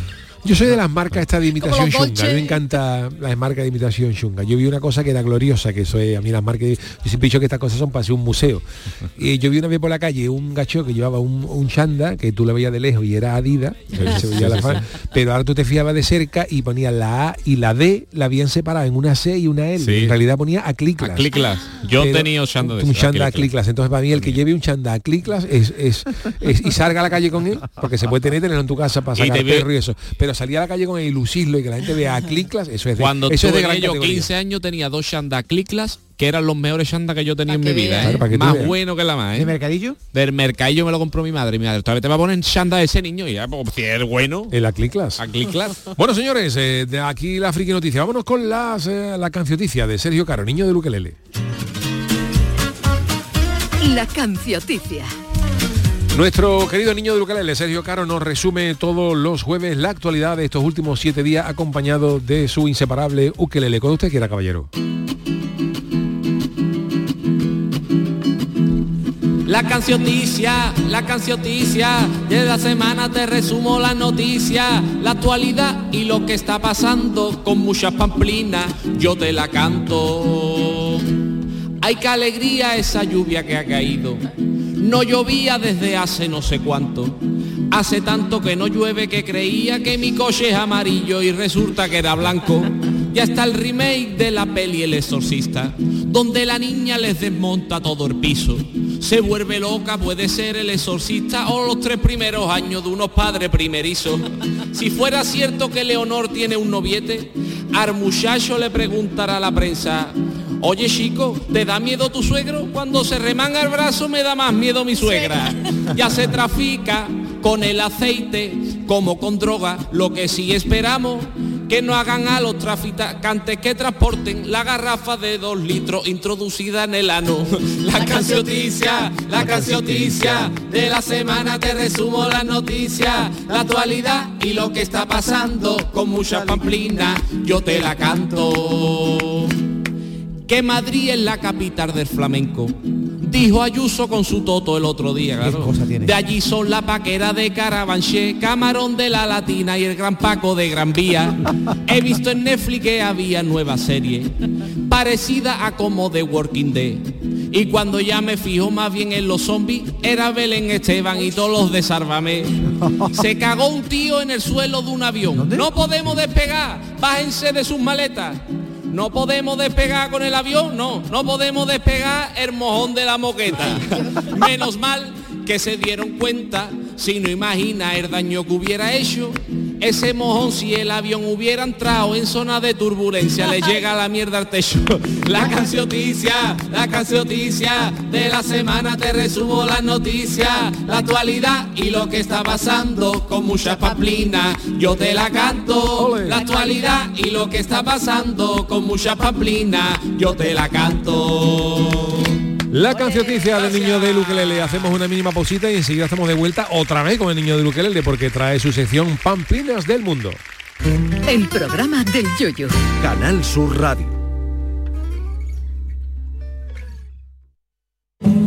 Yo soy de las marcas estas de imitación chunga. A mí me encanta las marcas de imitación chunga. Yo vi una cosa que era gloriosa, que eso es, a mí las marcas, yo siempre he dicho que estas cosas son para hacer un museo. Y yo vi una vez por la calle un gacho que llevaba un, un chanda, que tú le veías de lejos y era Adidas, la pero ahora tú te fiabas de cerca y ponía la A y la D la habían separado en una C y una L. En realidad ponía a cliclas. A Cliclas. Yo Pero tenido chanda de un chanda a Cliclas. Entonces para mí el que lleve un chanda a cliclas es, es, es- y salga a la calle con él, porque se puede tener tenerlo en tu casa para sacar perro y eso. Pero salir a la calle con él y lucirlo y que la gente vea cliclas, eso es de, Cuando eso es de gran yo categoría. 15 años tenía dos chanda Cliclas que eran los mejores chandas que yo tenía en mi vida. ¿eh? Claro, Más veas. bueno que la más. ¿eh? ¿De mercadillo? Del mercadillo me lo compró mi madre. Mi madre, todavía te va a poner chanda ese niño y ya, pues, si es bueno. El Acliclas. Acliclas. Bueno, señores, eh, de aquí la friki noticia. Vámonos con las, eh, la cancioticia de Sergio Caro, niño de Luquelele. La cancioticia. Nuestro querido niño de Luquelele, Sergio Caro, nos resume todos los jueves la actualidad de estos últimos siete días acompañado de su inseparable ukelele. Cuando usted quiera, caballero. La cancioticia, la cancioticia, de la semana te resumo la noticia, la actualidad y lo que está pasando con muchas pamplinas, yo te la canto. Ay, qué alegría esa lluvia que ha caído. No llovía desde hace no sé cuánto. Hace tanto que no llueve que creía que mi coche es amarillo y resulta que era blanco. Ya está el remake de la peli El Exorcista, donde la niña les desmonta todo el piso. Se vuelve loca, puede ser el exorcista o los tres primeros años de unos padres primerizos. Si fuera cierto que Leonor tiene un noviete, al muchacho le preguntará a la prensa, Oye chico, ¿te da miedo tu suegro? Cuando se remanga el brazo me da más miedo mi suegra. Ya se trafica con el aceite como con droga. Lo que sí esperamos que no hagan a los traficantes que transporten la garrafa de dos litros introducida en el ano. La cancioticia, la cancioticia de la semana te resumo las noticias, la actualidad y lo que está pasando con mucha pamplina. Yo te la canto que Madrid es la capital del flamenco. Dijo Ayuso con su toto el otro día, claro. De allí son la paquera de Carabanché, Camarón de la Latina y el Gran Paco de Gran Vía. He visto en Netflix que había nueva serie, parecida a como The Working Day. Y cuando ya me fijo más bien en los zombies, era Belén Esteban y todos los de Sárvame. Se cagó un tío en el suelo de un avión. No podemos despegar, bájense de sus maletas. No podemos despegar con el avión, no, no podemos despegar el mojón de la moqueta. Menos mal que se dieron cuenta, si no imagina el daño que hubiera hecho, ese mojón si el avión hubiera entrado en zona de turbulencia, le llega la mierda al techo. La cancioticia, la cancioticia de la semana te resumo las noticias, la actualidad y lo que está pasando con muchas pamplinas. Yo te la canto, la actualidad y lo que está pasando con muchas pamplinas. Yo te la canto. La cancioticia del niño de Luquelele. Hacemos una mínima pausita y enseguida estamos de vuelta otra vez con el niño de Luquelele porque trae su sección Pamplinas del Mundo. El programa del yoyo. Canal Sur Radio.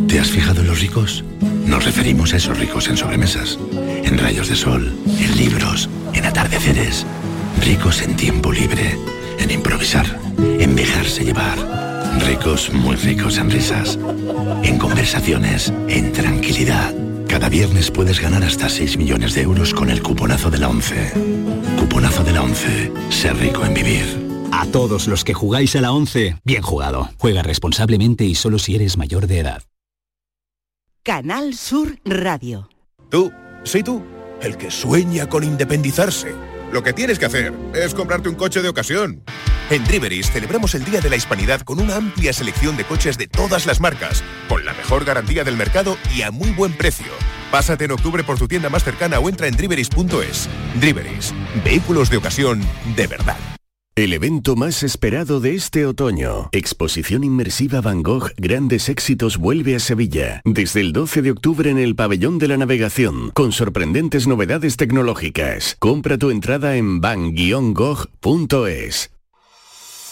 ¿Te has fijado en los ricos? Nos referimos a esos ricos en sobremesas, en rayos de sol, en libros, en atardeceres. Ricos en tiempo libre, en improvisar, en dejarse llevar. Ricos, muy ricos en risas, en conversaciones, en tranquilidad. Cada viernes puedes ganar hasta 6 millones de euros con el cuponazo de la 11. Cuponazo de la 11. Ser rico en vivir. A todos los que jugáis a la 11, bien jugado. Juega responsablemente y solo si eres mayor de edad. Canal Sur Radio. Tú, sí tú, el que sueña con independizarse. Lo que tienes que hacer es comprarte un coche de ocasión. En Driveris celebramos el Día de la Hispanidad con una amplia selección de coches de todas las marcas, con la mejor garantía del mercado y a muy buen precio. Pásate en octubre por tu tienda más cercana o entra en driveris.es. Driveris, vehículos de ocasión de verdad. El evento más esperado de este otoño, Exposición Inmersiva Van Gogh Grandes Éxitos vuelve a Sevilla, desde el 12 de octubre en el Pabellón de la Navegación, con sorprendentes novedades tecnológicas. Compra tu entrada en van-gogh.es.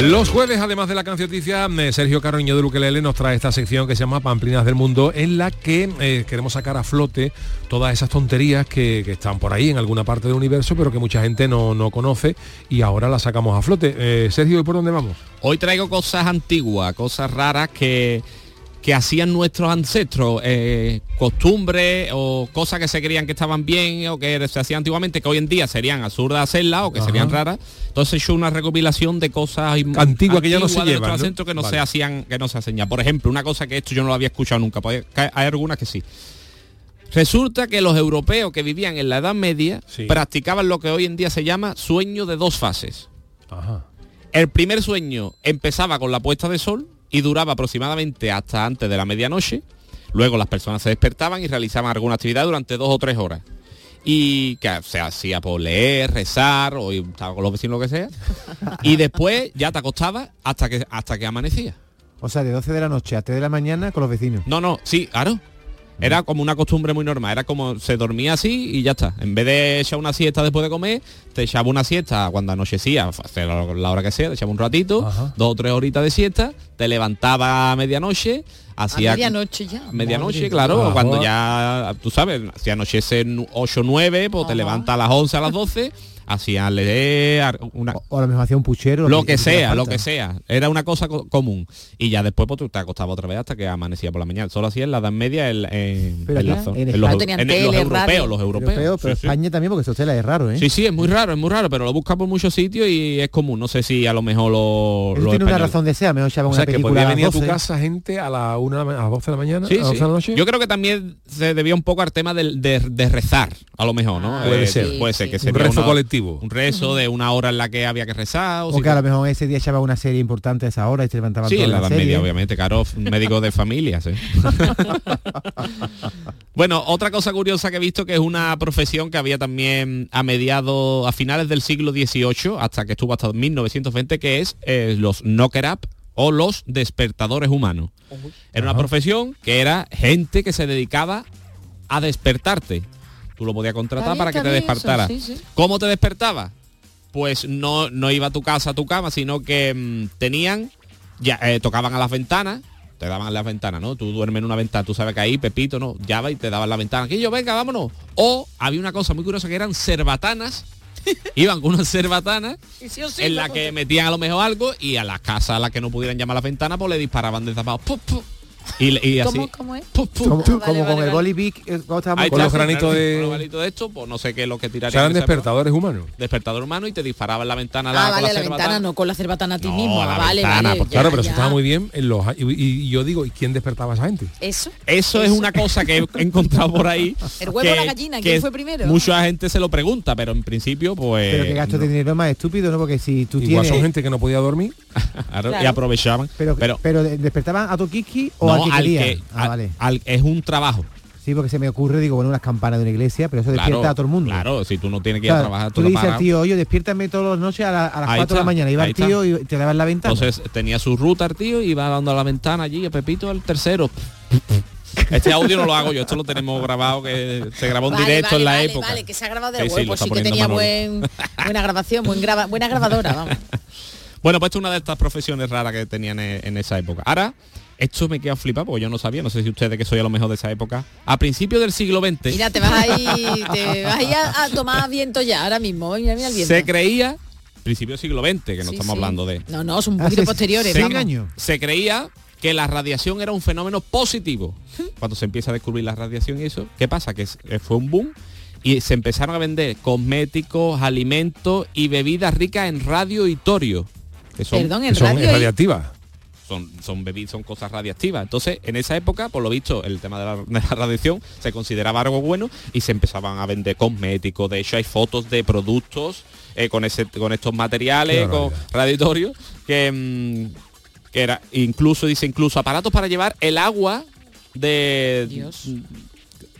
Los jueves, además de la cancioticia, eh, Sergio Carroño de Luquelele nos trae esta sección que se llama Pamplinas del Mundo, en la que eh, queremos sacar a flote todas esas tonterías que, están por ahí en alguna parte del universo, pero que mucha gente no, no conoce y ahora las sacamos a flote. Eh, Sergio, ¿y por dónde vamos? Hoy traigo cosas antiguas, cosas raras que, que hacían nuestros ancestros, eh, costumbres o cosas que se creían que estaban bien o que se hacían antiguamente, que hoy en día serían absurdas hacerlas o que Ajá. serían raras. Entonces he hecho una recopilación de cosas im- Antiguas que ya no se antiguas llevan, ¿no? ancestros que no Vale. se hacían, que no se hacen ya. Por ejemplo, una cosa que esto yo no lo había escuchado nunca, pues, hay algunas que sí. Resulta que los europeos que vivían en la Edad Media practicaban lo que hoy en día se llama sueño de dos fases. El primer sueño empezaba con la puesta de sol y duraba aproximadamente hasta antes de la medianoche. Luego las personas se despertaban y realizaban alguna actividad durante dos o tres horas. Y que se hacía por leer, rezar o estar con los vecinos lo que sea. Y después ya te acostabas hasta que hasta que amanecía. O sea, de 12 de la noche a 3 de la mañana con los vecinos. No, no, sí, claro. Era como una costumbre muy normal, era como se dormía así y ya está. En vez de echar una siesta después de comer, te echaba una siesta cuando anochecía, la hora que sea, te echaba un ratito, dos o tres horitas de siesta, te levantaba a medianoche, A hacía medianoche ya. a medianoche, Madre claro, cuando ya, tú sabes, si anochece 8 o 9, pues te levantas a las 11, a las 12, hacían leer una, O a lo mejor hacía un puchero. lo que sea, lo que sea. Era una cosa co- común. Y ya después pues, tú te acostabas otra vez hasta que amanecía por la mañana. Solo así en la Edad Media en, en- Pero en la zona- en en los, europeos, los europeos. Europeo, pero Sí, sí. España también, porque eso usted la es raro, ¿eh? Sí, sí, es muy raro, es muy raro, pero lo busca por muchos sitios y es común. No sé si a lo mejor lo, tiene una razón de ser, mejor O una sea, que película podía venir a tu 12. casa gente a la una, a las 12 de la mañana, Sí, a las 12 sí. de la noche. Yo creo que también se debía un poco al tema del- de, de rezar, a lo mejor, ¿no? Puede Eh, ser. Puede ser que Un sería rezo una- colectivo. Un rezo de una hora en la que había que rezar. O O si que a lo mejor ese día echaba una serie importante a esa hora y se levantaban Sí, en la la Edad serie. Media, obviamente, claro, un médico de familia, sí. bueno, otra cosa curiosa que he visto que es una profesión que había también a mediados, a finales del siglo XVIII, hasta que estuvo hasta 1920, que es eh, los knocker up o los despertadores humanos. Era una profesión que era gente que se dedicaba a despertarte. Tú lo podías contratar para que te eso, despertara. sí, sí. ¿Cómo te despertaba? Pues no, no iba a tu casa, a tu cama, sino que mm, tenían, ya eh, tocaban a las ventanas, te daban a las ventanas, ¿no? Tú duermes en una ventana, tú sabes que ahí, Pepito, ¿no? Ya va y te daban la ventana. Aquí yo, venga, vámonos. O había una cosa muy curiosa que eran cerbatanas. Iban con unas cerbatanas sí sí, en la que metían a lo mejor algo y a las casas a las que no pudieran llamar a la ventana, pues le disparaban desde abajo. Y, así. ¿Cómo, cómo es? Como, como con el boli Bic, eh, cuando estábamos Ahí en está, clase. con los granitos de esto, pues no sé qué es lo que tirarían. O sea, eran despertadores humanos. Despertador humano y te disparaban la ventana la, Ah, con vale, la la ventana, no con la cerbatana a ti No, mismo. la vale, ventana, vale. ya, Claro, pero eso ya. estaba muy bien en los y, y- y yo digo, ¿y quién despertaba a esa gente? Eso. Eso es una cosa que he encontrado por ahí. El huevo o la gallina, ¿quién fue primero? Mucha gente se lo pregunta, pero en principio, pues. Pero que gasto de dinero más estúpido, ¿no? Porque si tú Igual tienes... son gente que no podía dormir. Claro, Y aprovechaban. Pero, pero pero, de- ¿despertaban a tu Kiki o no, al que al quería? que- ah, al- vale. al- es un trabajo. Sí, porque se me ocurre, digo, bueno, unas campanas de una iglesia, pero eso despierta Claro, a todo el mundo. Claro, si tú no tienes que ir a Claro, trabajar, tú tú le dices al tío, oye, despiértame todas las noches a, la- a las Ahí 4 de la mañana. Iba el tío está. y te daba en la ventana. Entonces tenía su ruta el tío y iba dando a la ventana allí, a Pepito al tercero. Este audio no lo hago yo, esto lo tenemos grabado, que se grabó en Vale, directo vale, en la vale, época. Vale, que se ha grabado de Sí, huevo, sí, lo pues sí que tenía buen, buena grabación, buen graba- buena grabadora, vamos. Bueno, pues esto es una de estas profesiones raras que tenían en, en esa época. Ahora, esto me queda flipado porque yo no sabía, no sé si ustedes que soy a lo mejor de esa época. A principios del siglo XX Mira, te vas ahí, te vas ahí a, a tomar viento ya ahora mismo. Mira, mira el viento. se creía, principio del siglo XX, que no Sí, estamos sí. hablando de... No, no, son un poquito posteriores. Se, vamos. se creía que la radiación era un fenómeno positivo. Cuando se empieza a descubrir la radiación y eso, ¿qué pasa? Que fue un boom y se empezaron a vender cosméticos, alimentos y bebidas ricas en radio y torio. Son, Perdón, en son radio y- radiactivas. Son, son son cosas radiactivas. Entonces, en esa época, por lo visto, el tema de la, de la radiación se consideraba algo bueno y se empezaban a vender cosméticos. De hecho, hay fotos de productos eh, con ese, con estos materiales, con radiatorios, que, mm, que era incluso, dice incluso aparatos para llevar el agua de,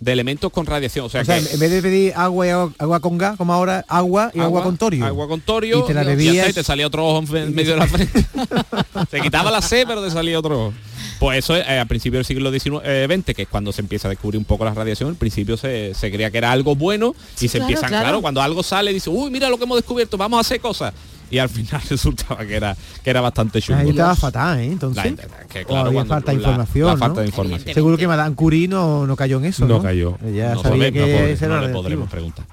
de elementos con radiación. O sea, O sea, que en vez de pedir agua y agua, agua con gas, como ahora, agua y agua, con torio. Agua con torio. Y te la ya bebías. está, y te salía otro ojo en medio de la frente. te quitaba la C, pero te salía otro ojo. Pues eso eh, a principios del siglo XIX, eh, XX, que es cuando se empieza a descubrir un poco la radiación, al principio se, se creía que era algo bueno y Sí, se claro, empiezan, claro. claro. cuando algo sale, dice, uy, mira lo que hemos descubierto, vamos a hacer cosas. Y al final resultaba que era que era bastante chulo. Ahí estaba fatal, ¿eh? Entonces. La- que claro, había falta de información. la falta ¿no? de información. Seguro que Madame Curie no, no cayó en eso. No No, cayó. Ella no, sabía que podré- ese era le podremos preguntar.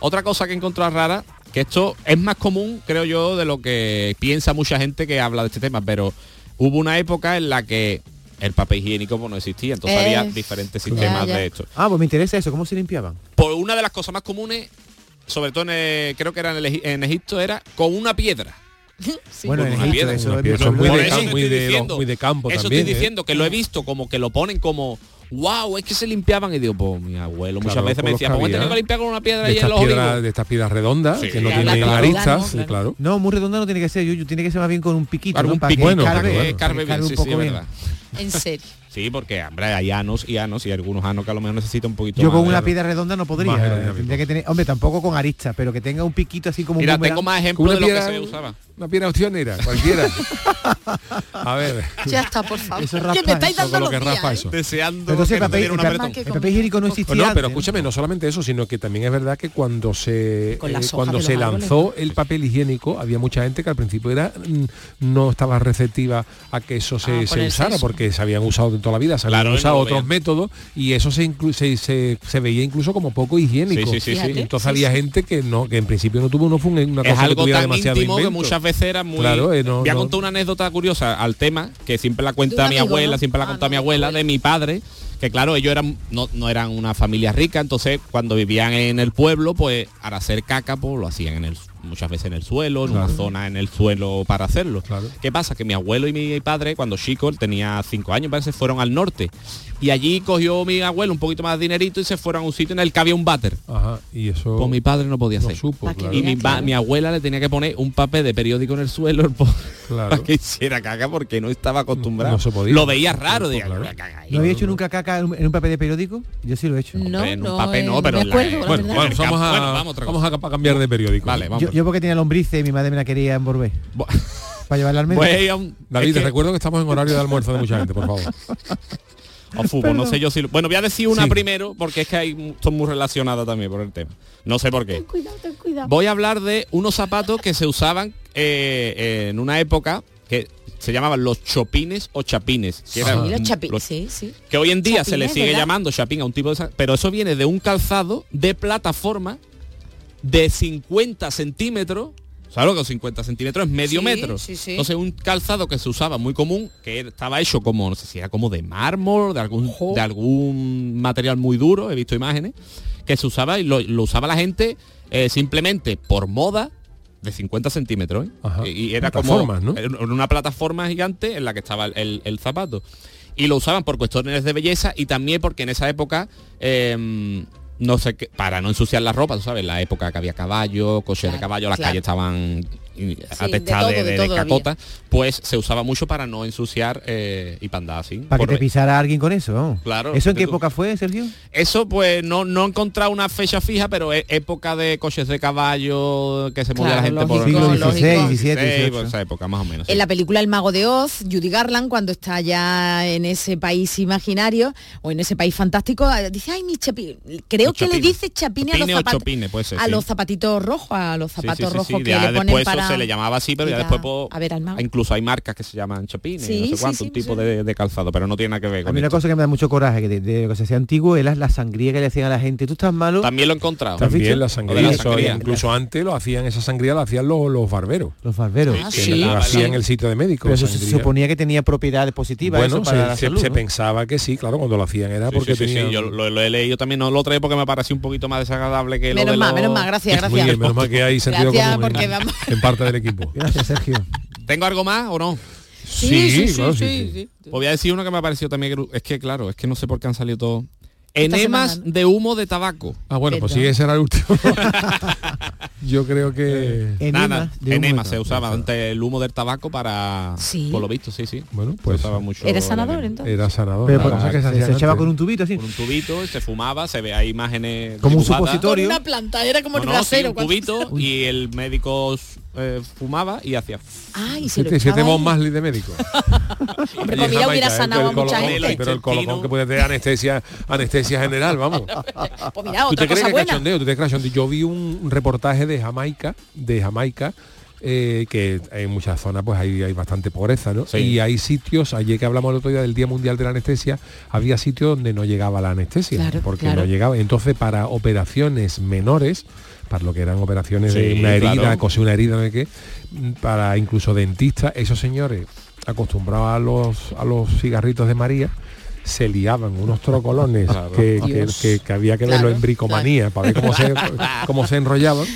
Otra cosa que he encontrado rara, que esto es más común, creo yo, de lo que piensa mucha gente que habla de este tema, pero hubo una época en la que el papel higiénico pues, no existía, entonces había diferentes sistemas de esto. Ah, pues me interesa eso, ¿cómo se limpiaban? Por una de las cosas más comunes, sobre todo en, eh, creo que era en, el Egi- en Egipto, era con una piedra. Bueno, Con en una Egipto piedra. eso Una piedra, muy de, eso cam- te muy estoy de- diciendo. muy de campo Eso también. estoy ¿eh? diciendo que lo he visto como que lo ponen como wow, es que se limpiaban y digo, pues mi abuelo muchas veces me decía, pues tengo que limpiar con una piedra de ahí en los piedras, de estas piedras redondas Sí, que no tienen claro, aristas, claro. claro. No, muy redonda no tiene que ser, Yuyu, tiene que ser más bien con un piquito, Bueno, un sí, poco sí, es bien. verdad. En serio. Sí, porque hombre, hay anos y anos y algunos anos que a lo mejor necesitan un poquito Yo más con una piedra redonda no podría. Tendría que tener, hombre, tampoco con aristas, pero que tenga un piquito así como Mira, un tengo más ejemplos de lo que se usaba. Una piedra opcionera, cualquiera. A ver. Ya está, por favor. Eso es que raspa, me estáis dando los que días, raspa ¿eh? eso. Deseando entonces papel, el apretón. papel- el papel higiénico no existía No, pero escúchame, no solamente eso, sino que también es verdad que cuando se eh, cuando se árboles, lanzó el papel higiénico, había mucha gente que al principio era mm, no estaba receptiva a que eso se, Ah, usara, eso. porque se habían usado de toda la vida, se habían Claro, usado no otros métodos y eso se, inclu- se, se, se veía incluso como poco higiénico. Sí, sí, sí, sí. Fíjate. Entonces Sí, había sí. gente que no, que en principio no tuvo no fue una cosa es que algo tuviera tan demasiado íntimo que muchas veces era muy Claro, eh, no- voy a no- contar una anécdota curiosa al tema que siempre la cuenta mi amigo, abuela ¿no? siempre la Ah, mi abuela. de mi padre que claro ellos eran no, no eran una familia rica entonces cuando vivían en el pueblo pues al hacer caca pues lo hacían en el muchas veces en el suelo en una zona en el suelo para hacerlo. Claro. qué pasa que mi abuelo y mi padre cuando chico él tenía cinco años parece fueron al norte. Y allí cogió mi abuelo un poquito más de dinerito y se fueron a un sitio en el que había un váter. Ajá, y eso pues mi padre no podía no hacer. supo, claro. y mi, abuela le tenía que poner un papel de periódico en el suelo el Claro. que hiciera caca porque no estaba acostumbrado. No se podía. Lo veía raro, No, de claro. caca. ¿No había hecho nunca caca en un papel de periódico? Yo sí lo he hecho. No, en un no, papel no, eh, pero me en la- acuerdo, la Bueno, verdad. bueno, vamos a, Bueno, vamos, otra vamos a, a cambiar de periódico. Vale, vamos. Yo, yo porque tenía lombrices y mi madre me la quería envolver. Para llevarla al a un- David, es te que- recuerdo que estamos en horario de almuerzo de mucha gente, por favor. o fútbol, no sé yo si... lo- Bueno, voy a decir una Sí. primero porque es que hay, son muy relacionadas también por el tema. No sé por qué. Cuidado, ten cuidado. Voy a hablar de unos zapatos que se usaban eh, en una época que se llamaban los chopines o chapines. Que, Sí, eran los chapines, los- sí, sí. que hoy en día se le sigue ¿verdad? llamando chapín a un tipo de... Pero eso viene de un calzado de plataforma de 50 centímetros. ¿Sabes lo que son 50 centímetros? Es medio Sí, metro. sí, sí. Entonces un calzado que se usaba muy común, que estaba hecho como, no sé si era como de mármol, de algún, de algún material muy duro, he visto imágenes, que se usaba y lo, lo usaba la gente eh, simplemente por moda de 50 centímetros. ¿eh? Y, y era como ¿no? una plataforma gigante en la que estaba el, el- el zapato. Y lo usaban por cuestiones de belleza y también porque en esa época, eh, no sé qué, para no ensuciar la ropa, tú sabes, la época que había caballo, coches de caballo, las claro. calles estaban y- de de, de cacota, pues se usaba mucho para no ensuciar eh, y para andar así. Para que te pisara alguien con eso. ¿no? Claro, ¿Eso en qué tú- época fue, Sergio? Eso pues no, no he encontrado una fecha fija, pero es época de coches de caballo, que se movía Claro, la gente por Siglo lógico. XVI, XVII, pues esa época más o menos. sí. En la película El Mago de Oz, Judy Garland, cuando está ya en ese país imaginario o en ese país fantástico, dice, ay, mi chapín. Creo que le dice chapine a los Chapine zapatos. chopine, ser, a sí. los zapatitos rojos, a los Sí, zapatitos sí, sí, rojos sí. que Ya le ponen para. Se le llamaba así, pero ya a- después pues, a ver mago. incluso hay marcas que se llaman chopines, Sí, no sé sí, cuánto, sí, un tipo de, de calzado, pero no tiene nada que ver A con mí una esto. cosa que me da mucho coraje, que de, de lo que se hacía antiguo, era la sangría que le hacían a la gente. Tú estás malo. También lo he encontrado. También la sangría, eso, incluso antes lo hacían, esa sangría la hacían los, los barberos. Los barberos. Ah, que lo hacían en el sitio de médico. Pero eso se suponía que tenía propiedades positivas bueno, eso para se, la se- salud, se ¿no? pensaba que sí, claro, cuando lo hacían era Sí, porque sí, sí, sí, tenían... yo lo, he leído también, no lo traigo porque me pareció un poquito más desagradable que lo Menos de mal, los- menos mal, gracias, Muy gracias. bien, menos mal que hay sentido común parte del equipo. Gracias, Sergio. ¿Tengo algo más o no? Sí, sí, claro, sí, sí. Pues voy a decir uno que me ha parecido también, que- es que claro, es que no sé por qué han salido todos. Enemas semana, de humo de tabaco. Ah, bueno, pues sí, ese era el último. Yo creo que... Nada, de humo enema de se usaba antes el humo del tabaco para... Sí. Por lo visto, sí, sí. Bueno, Se pues usaba mucho ¿Era sanador entonces? era sanador. Pero por- que se se, echaba con un tubito así. Con un tubito, se fumaba, se ve hay imágenes Como un dibujadas. Con supositorio. una planta, era como No, el no, sí, un cubito y el médico eh, fumaba y hacía... Ay, se lo Siete, siete. Marley de médico. Hombre, pues en mira, hubiera Jamaica, sanado el a mucha colocón, gente. Pero el colocón que puede tener anestesia, anestesia general, vamos. Pues mira, ¿Tú otra te crees cosa que buena. cachondeo? ¿Tú te crees cachondeo? Yo vi un reportaje de Jamaica, de Jamaica, eh, que en muchas zonas pues hay, hay bastante pobreza, ¿no? Sí. Y hay sitios, ayer que hablamos el otro día del Día Mundial de la Anestesia, había sitios donde no llegaba la anestesia, Claro, porque claro. no llegaba. Entonces, para operaciones menores, para lo que eran operaciones de una herida, claro. coser una herida, no qué, para incluso dentistas, esos señores acostumbrados a los, a los cigarritos de María, se liaban unos trocolones Claro. que, que- Dios. que- que había que Claro, verlo en bricomanía para ver cómo se, cómo se enrollaban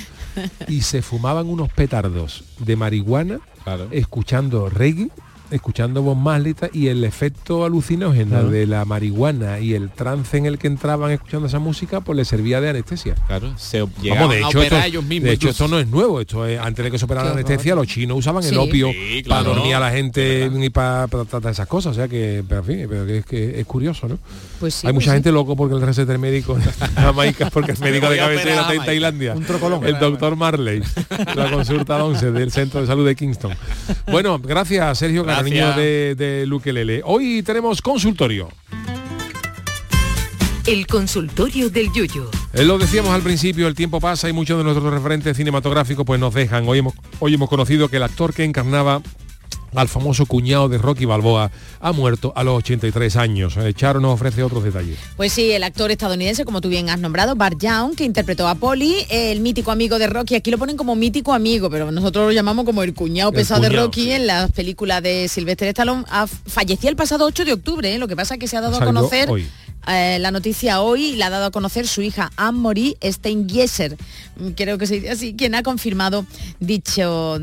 y se fumaban unos petardos de marihuana Claro. escuchando reggae escuchando Bob Marley y el efecto alucinógeno Claro. de la marihuana y el trance en el que entraban escuchando esa música pues le servía de anestesia Claro, se Vamos, de a hecho, operar esto, ellos mismos. de hecho esto no es nuevo esto es, antes de que se operara la anestesia los chinos usaban el opio Sí, para claro. dormir a la gente y para, para tratar esas cosas o sea que pero en fin pero que es, que es curioso no Pues sí, hay pues mucha sí. gente loco porque el receta del médico en Jamaica porque el médico de cabecera está en. Tailandia Un trocolón. el doctor Marley la consulta 11 del centro de salud de Kingston bueno gracias Sergio Gracias. Carniño de, de Luquelele hoy tenemos consultorio El consultorio del Yuyo. Eh, Lo decíamos al principio, el tiempo pasa y muchos de nuestros referentes cinematográficos pues nos dejan. Hoy hemos, hoy hemos conocido que el actor que encarnaba al famoso cuñado de Rocky Balboa ha muerto a los 83 años. Eh, Charo nos ofrece otros detalles. Pues sí, el actor estadounidense, como tú bien has nombrado, Bart Young, que interpretó a Polly, el mítico amigo de Rocky. Aquí lo ponen como mítico amigo, pero nosotros lo llamamos como el cuñado El pesado de Rocky sí. en las películas de Sylvester Stallone. Falleció el pasado 8 de octubre, ¿eh? lo que pasa es que se ha dado a conocer hoy. Eh, la noticia hoy la ha dado a conocer su hija Anne-Marie Steingesser, mm, creo que se dice así, quien ha confirmado dicha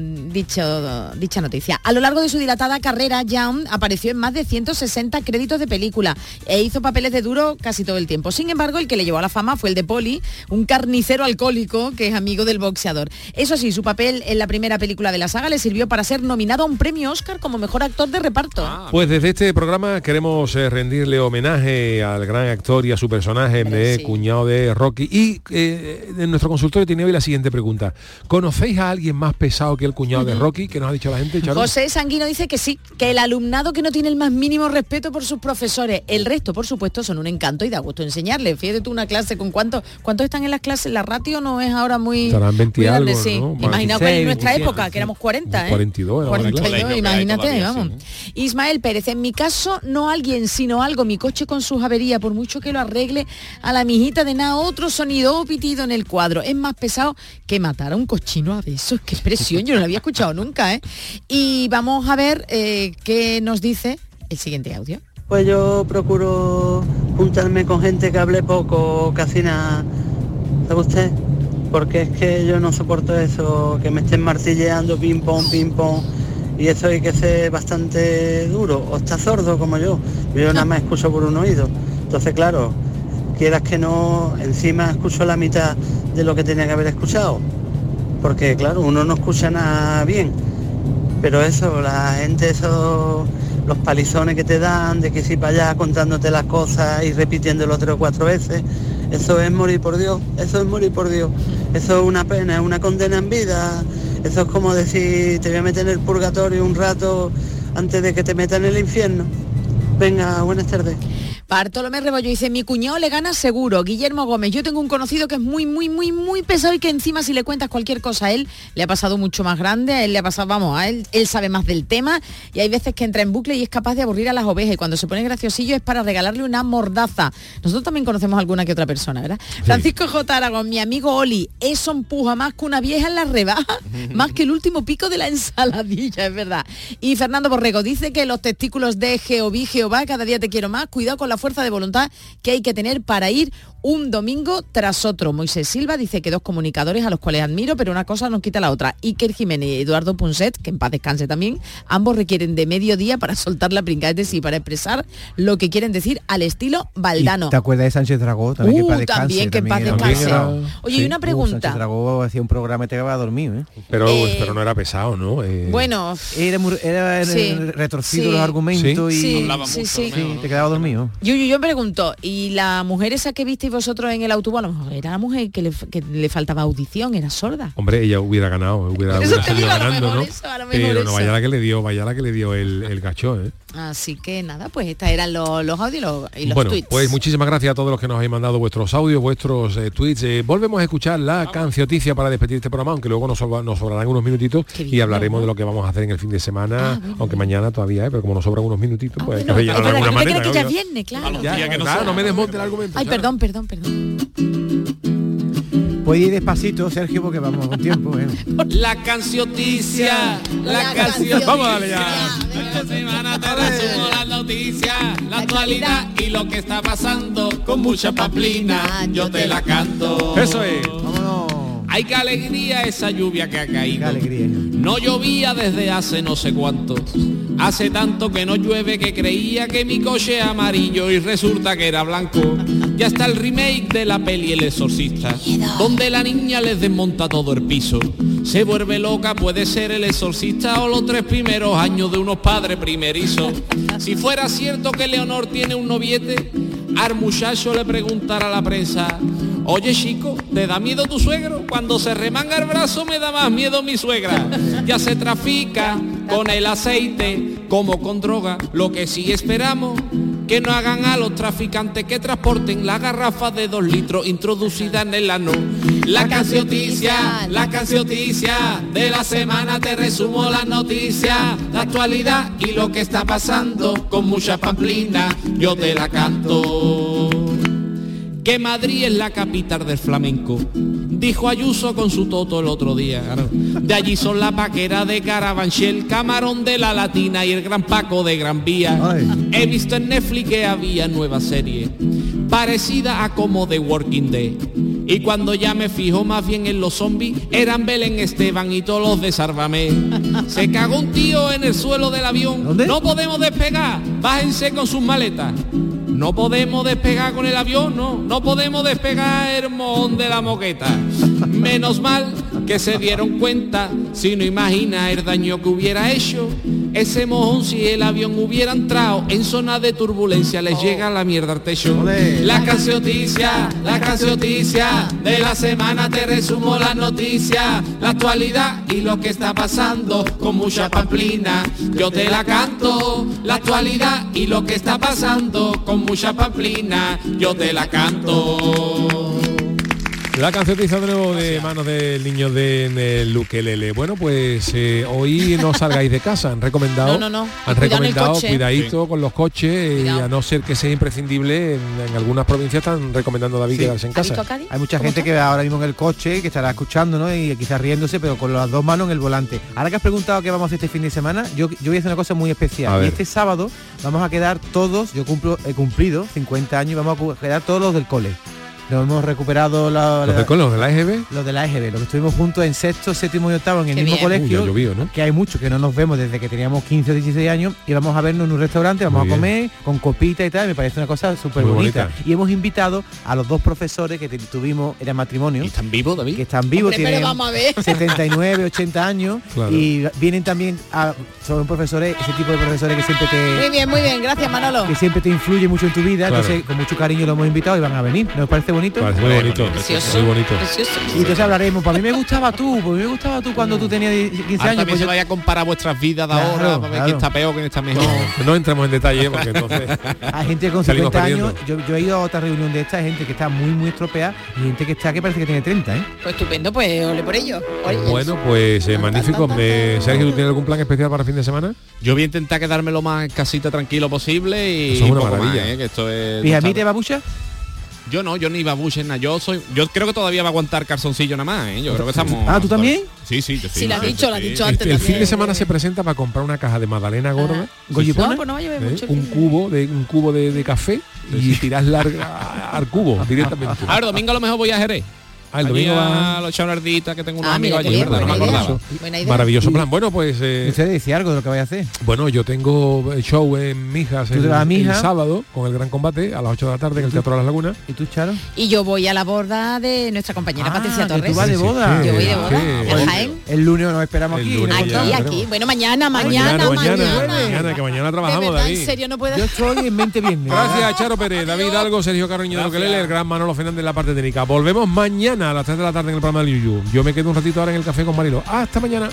noticia. A lo largo de su dilatada carrera, Young apareció en más de 160 créditos de película e hizo papeles de duro casi todo el tiempo. Sin embargo, el que le llevó a la fama fue el de Polly, un carnicero alcohólico que es amigo del boxeador. Eso sí, su papel en la primera película de la saga le sirvió para ser nominado a un premio Oscar como mejor actor de reparto. Pues desde este programa queremos eh, rendirle homenaje al gran actor y a su personaje de sí. cuñado de Rocky. Y eh, en nuestro consultorio tiene hoy la siguiente pregunta. ¿Conocéis a alguien más pesado que el cuñado de Rocky? que nos ha dicho la gente, Charo? José Sanguino dice que sí, que el alumnado que no tiene el más mínimo respeto por sus profesores. El resto, por supuesto, son un encanto y da gusto enseñarle. Fíjate tú una clase con cuántos cuántos están en las clases. La ratio no es ahora muy, Estarán 20 muy y grande, algo, sí. ¿no? Imaginaos que 26, en nuestra 27, época, que éramos 40, ¿eh? 42 era la clase. 42, Colegio que hay imagínate, todavía, vamos. Ismael Pérez, en mi caso, no alguien, sino algo. Mi coche con sus averías, por mucho que lo arregle, a la mijita de nada, otro sonido o pitido en el cuadro. Es más pesado que matar a un cochino a besos. Qué expresión, yo no lo había escuchado nunca, ¿eh? Y vamos a ver eh, qué nos dice el siguiente audio. Pues yo procuro juntarme con gente que hable poco, casi nada. ¿Sabe usted? Porque es que yo no soporto eso, que me estén martilleando ping pong, ping pong. Y eso hay que ser bastante duro. O está sordo como yo. Yo nada más escucho por un oído. Entonces, claro, quieras que no, encima escucho la mitad de lo que tenía que haber escuchado. Porque, claro, uno no escucha nada bien. Pero eso, la gente, eso, los palizones que te dan, de que si para allá contándote las cosas y repitiéndolo tres o cuatro veces, eso es morir por Dios, eso es morir por Dios. Eso es una pena, es una condena en vida. Eso es como decir, te voy a meter en el purgatorio un rato antes de que te metan en el infierno. Venga, buenas tardes. Bartolomé Rebollo dice, mi cuñado le gana seguro. Guillermo Gómez, yo tengo un conocido que es muy, muy, muy, muy pesado y que encima si le cuentas cualquier cosa a él, le ha pasado mucho más grande, a él le ha pasado, vamos, a él, él sabe más del tema y hay veces que entra en bucle y es capaz de aburrir a las ovejas y cuando se pone graciosillo es para regalarle una mordaza. Nosotros también conocemos alguna que otra persona, ¿verdad? Francisco J. Aragón, mi amigo Oli, eso empuja más que una vieja en la rebaja, más que el último pico de la ensaladilla, es verdad. Y Fernando Borrego dice que los testículos de Jehová, Jehová, cada día te quiero más, cuidado con la fuerza de voluntad que hay que tener para ir un domingo tras otro. Moisés Silva dice que dos comunicadores a los cuales admiro, pero una cosa no quita la otra. Iker Jiménez y Eduardo Punset, que en paz descanse también, ambos requieren de medio día para soltar la pringa, es decir, para expresar lo que quieren decir al estilo Valdano. ¿Te acuerdas de Sánchez Dragó? También, que Uh, en paz descanse, también, que en paz descanse. era- Oye, y una Uh, pregunta. Sánchez Dragó hacía un programa y te quedaba dormido, ¿eh? Pero, Eh, pero no era pesado, ¿no? Eh, Bueno, Era, muy- era Sí, retorcido sí. los argumentos Sí, y Hablaba sí, mucho, sí. Sí, te quedaba dormido. Yo, yo, yo pregunto, ¿y la mujer esa que vosotros en el autobús, a lo mejor era la mujer que le, que le faltaba audición, era sorda? Hombre, ella hubiera ganado, hubiera, salido ganando, ¿no? eso, Pero no vaya la que le dio, vaya la que le dio el, el gacho, ¿eh? Así que nada, pues estos eran los, los audios y los, y los bueno, tweets. pues muchísimas gracias a todos los que nos habéis mandado vuestros audios, vuestros eh, tweets. Eh, volvemos a escuchar la cancioticia para despedir este programa, aunque luego nos, sobra- nos sobrarán unos minutitos y hablaremos de lo que vamos a hacer en el fin de semana, aunque mañana todavía, ¿eh? pero como nos sobran unos minutitos, pues Ah, Bueno, alguna que te manera. que ya claro. no me desmonte el argumento. Ay, claro. perdón, perdón, perdón. Puedes ir despacito, Sergio, porque vamos con tiempo, ¿eh? La cancioticia, la canción. Vamos a darle ya. Esta semana te resumo las noticias, la actualidad y lo que está pasando con mucha paplina. Yo te la canto. Eso es. Ay, qué alegría esa lluvia que ha caído. Qué alegría. No llovía desde hace no sé cuánto. Hace tanto que no llueve que creía que mi coche es amarillo y resulta que era blanco. Ya está el remake de la peli El Exorcista, donde la niña les desmonta todo el piso. Se vuelve loca, puede ser el exorcista o los tres primeros años de unos padres primerizos. Si fuera cierto que Leonor tiene un noviete, al muchacho le preguntará a la prensa, Oye chico, ¿te da miedo tu suegro? Cuando se remanga el brazo me da más miedo mi suegra. Ya se trafica con el aceite como con droga. Lo que sí esperamos que no hagan a los traficantes que transporten la garrafa de dos litros introducida en el ano. La cancioticia, la cancioticia de la semana te resumo las noticias, la actualidad y lo que está pasando con mucha pamplina. Yo te la canto que Madrid es la capital del flamenco. Dijo Ayuso con su toto el otro día. De allí son la paquera de Carabanchel, Camarón de la Latina y el Gran Paco de Gran Vía. He visto en Netflix que había nueva serie, parecida a como The Working Day. Y cuando ya me fijo más bien en los zombies, eran Belén Esteban y todos los de Sárvame. Se cagó un tío en el suelo del avión. No podemos despegar. Bájense con sus maletas. No podemos despegar con el avión, no. No podemos despegar el de la moqueta. Menos mal que se dieron cuenta, si no imagina el daño que hubiera hecho. Ese mojón si el avión hubiera entrado en zona de turbulencia, les llega la mierda al techo. La cancioticia, la cancioticia de la semana te resumo las noticias, la actualidad y lo que está pasando con mucha pamplina. Yo te la canto, la actualidad y lo que está pasando con mucha pamplina. Yo te la canto. La canciotiza de nuevo de manos del niño de Luquelele. Bueno, pues eh, hoy no salgáis de casa, han recomendado, No, no, no. han Cuidado recomendado cuidadito con los coches y a no ser que sea imprescindible, en, en algunas provincias están recomendando a David Sí. quedarse en casa. Hay mucha gente que ahora mismo en el coche, que estará escuchando, ¿no? Y quizás riéndose, pero con las dos manos en el volante. Ahora que has preguntado qué vamos a hacer este fin de semana, yo, yo voy a hacer una cosa muy especial. Y este sábado vamos a quedar todos, yo cumplo, he cumplido 50 años y vamos a quedar todos los del cole. Nos hemos recuperado la, ¿Los de, con los de la EGB? los de la EGB, los que estuvimos juntos en sexto, séptimo y octavo en el Qué mismo bien. colegio. Uy, ha llovido, ¿no? Que hay muchos que no nos vemos desde que teníamos 15 o 16 años y vamos a vernos en un restaurante, vamos Muy a bien. comer con copita y tal, me parece una cosa súper bonita. bonita. Y hemos invitado a los dos profesores que tuvimos, eran matrimonio. ¿Están vivos, David? Que están vivos, Hombre, tienen vamos a ver. 79, 80 años Claro. y vienen también a, son profesores, ese tipo de profesores que siempre te Muy bien, muy bien, gracias Manolo. que siempre te influye mucho en tu vida, Claro. entonces con mucho cariño lo hemos invitado y van a venir. Nos parece bonito? Parece muy bonito. Precioso. Muy bonito. Precioso. Y entonces hablaremos, para mí me gustaba tú, pues me gustaba tú cuando tú tenías 15 Ahora años. también Pues se yo- vaya a comparar vuestras vidas de Claro, ahora, para ver claro. quién está peor, quién está mejor. No entremos en detalle porque entonces Hay gente con salimos 50 años, yo, yo he ido a otra reunión de esta, hay gente que está muy muy estropeada y gente que está que parece que tiene 30, ¿eh? Pues estupendo, pues ole por ello. Bueno, pues eh, magnífico. Me- Sergio, ¿tú tienes algún plan especial para el fin de semana? Yo voy a intentar quedarme lo más en casita tranquilo posible y Eso es una poco maravilla. más, ¿eh? que esto es ¿Pijamita babucha? Yo no, yo ni babuche nada. Yo soy, yo creo que todavía va a aguantar calzoncillo nada más, ¿eh? Yo creo que estamos. Ah, ¿tú también? Sí, sí, yo sí. Sí, lo has dicho, lo has dicho El, antes el fin de semana se presenta para comprar una caja de magdalena gorda. No, pues no va a llover ¿eh? un cubo de un cubo de, de café y tiras larga al cubo directamente. A ver, domingo a lo mejor voy a Jerez. Ah, el domingo a va. los ardita que tengo unos Ah, allí, bien, ¿verdad? No me acordaba. Maravilloso plan. Bueno, pues eh, ¿Usted decía algo de lo que vaya a hacer? bueno, yo tengo el show en Mijas ¿Tú el, te vas a el sábado con el gran combate a las 8 de la tarde en el Teatro de las Lagunas. ¿Y tú, Charo? Y yo voy a la boda de nuestra compañera Ah, Patricia Torres. tú vas de boda. sí, Yo voy de ¿qué? boda. En Jaén. El lunes nos esperamos El aquí. Aquí, ya, aquí. Bueno, mañana, mañana, mañana, mañana. mañana, que mañana De trabajamos, verdad, David. en serio, no puedo. Yo estoy en mente viernes. Gracias, Charo Pérez, David Algo, Sergio Carroño de Loquelele, el gran Manolo Fernández en la parte técnica. Volvemos mañana a las 3 de la tarde en el programa del Yuyu. Yo me quedo un ratito ahora en el café con Marilo. Hasta mañana.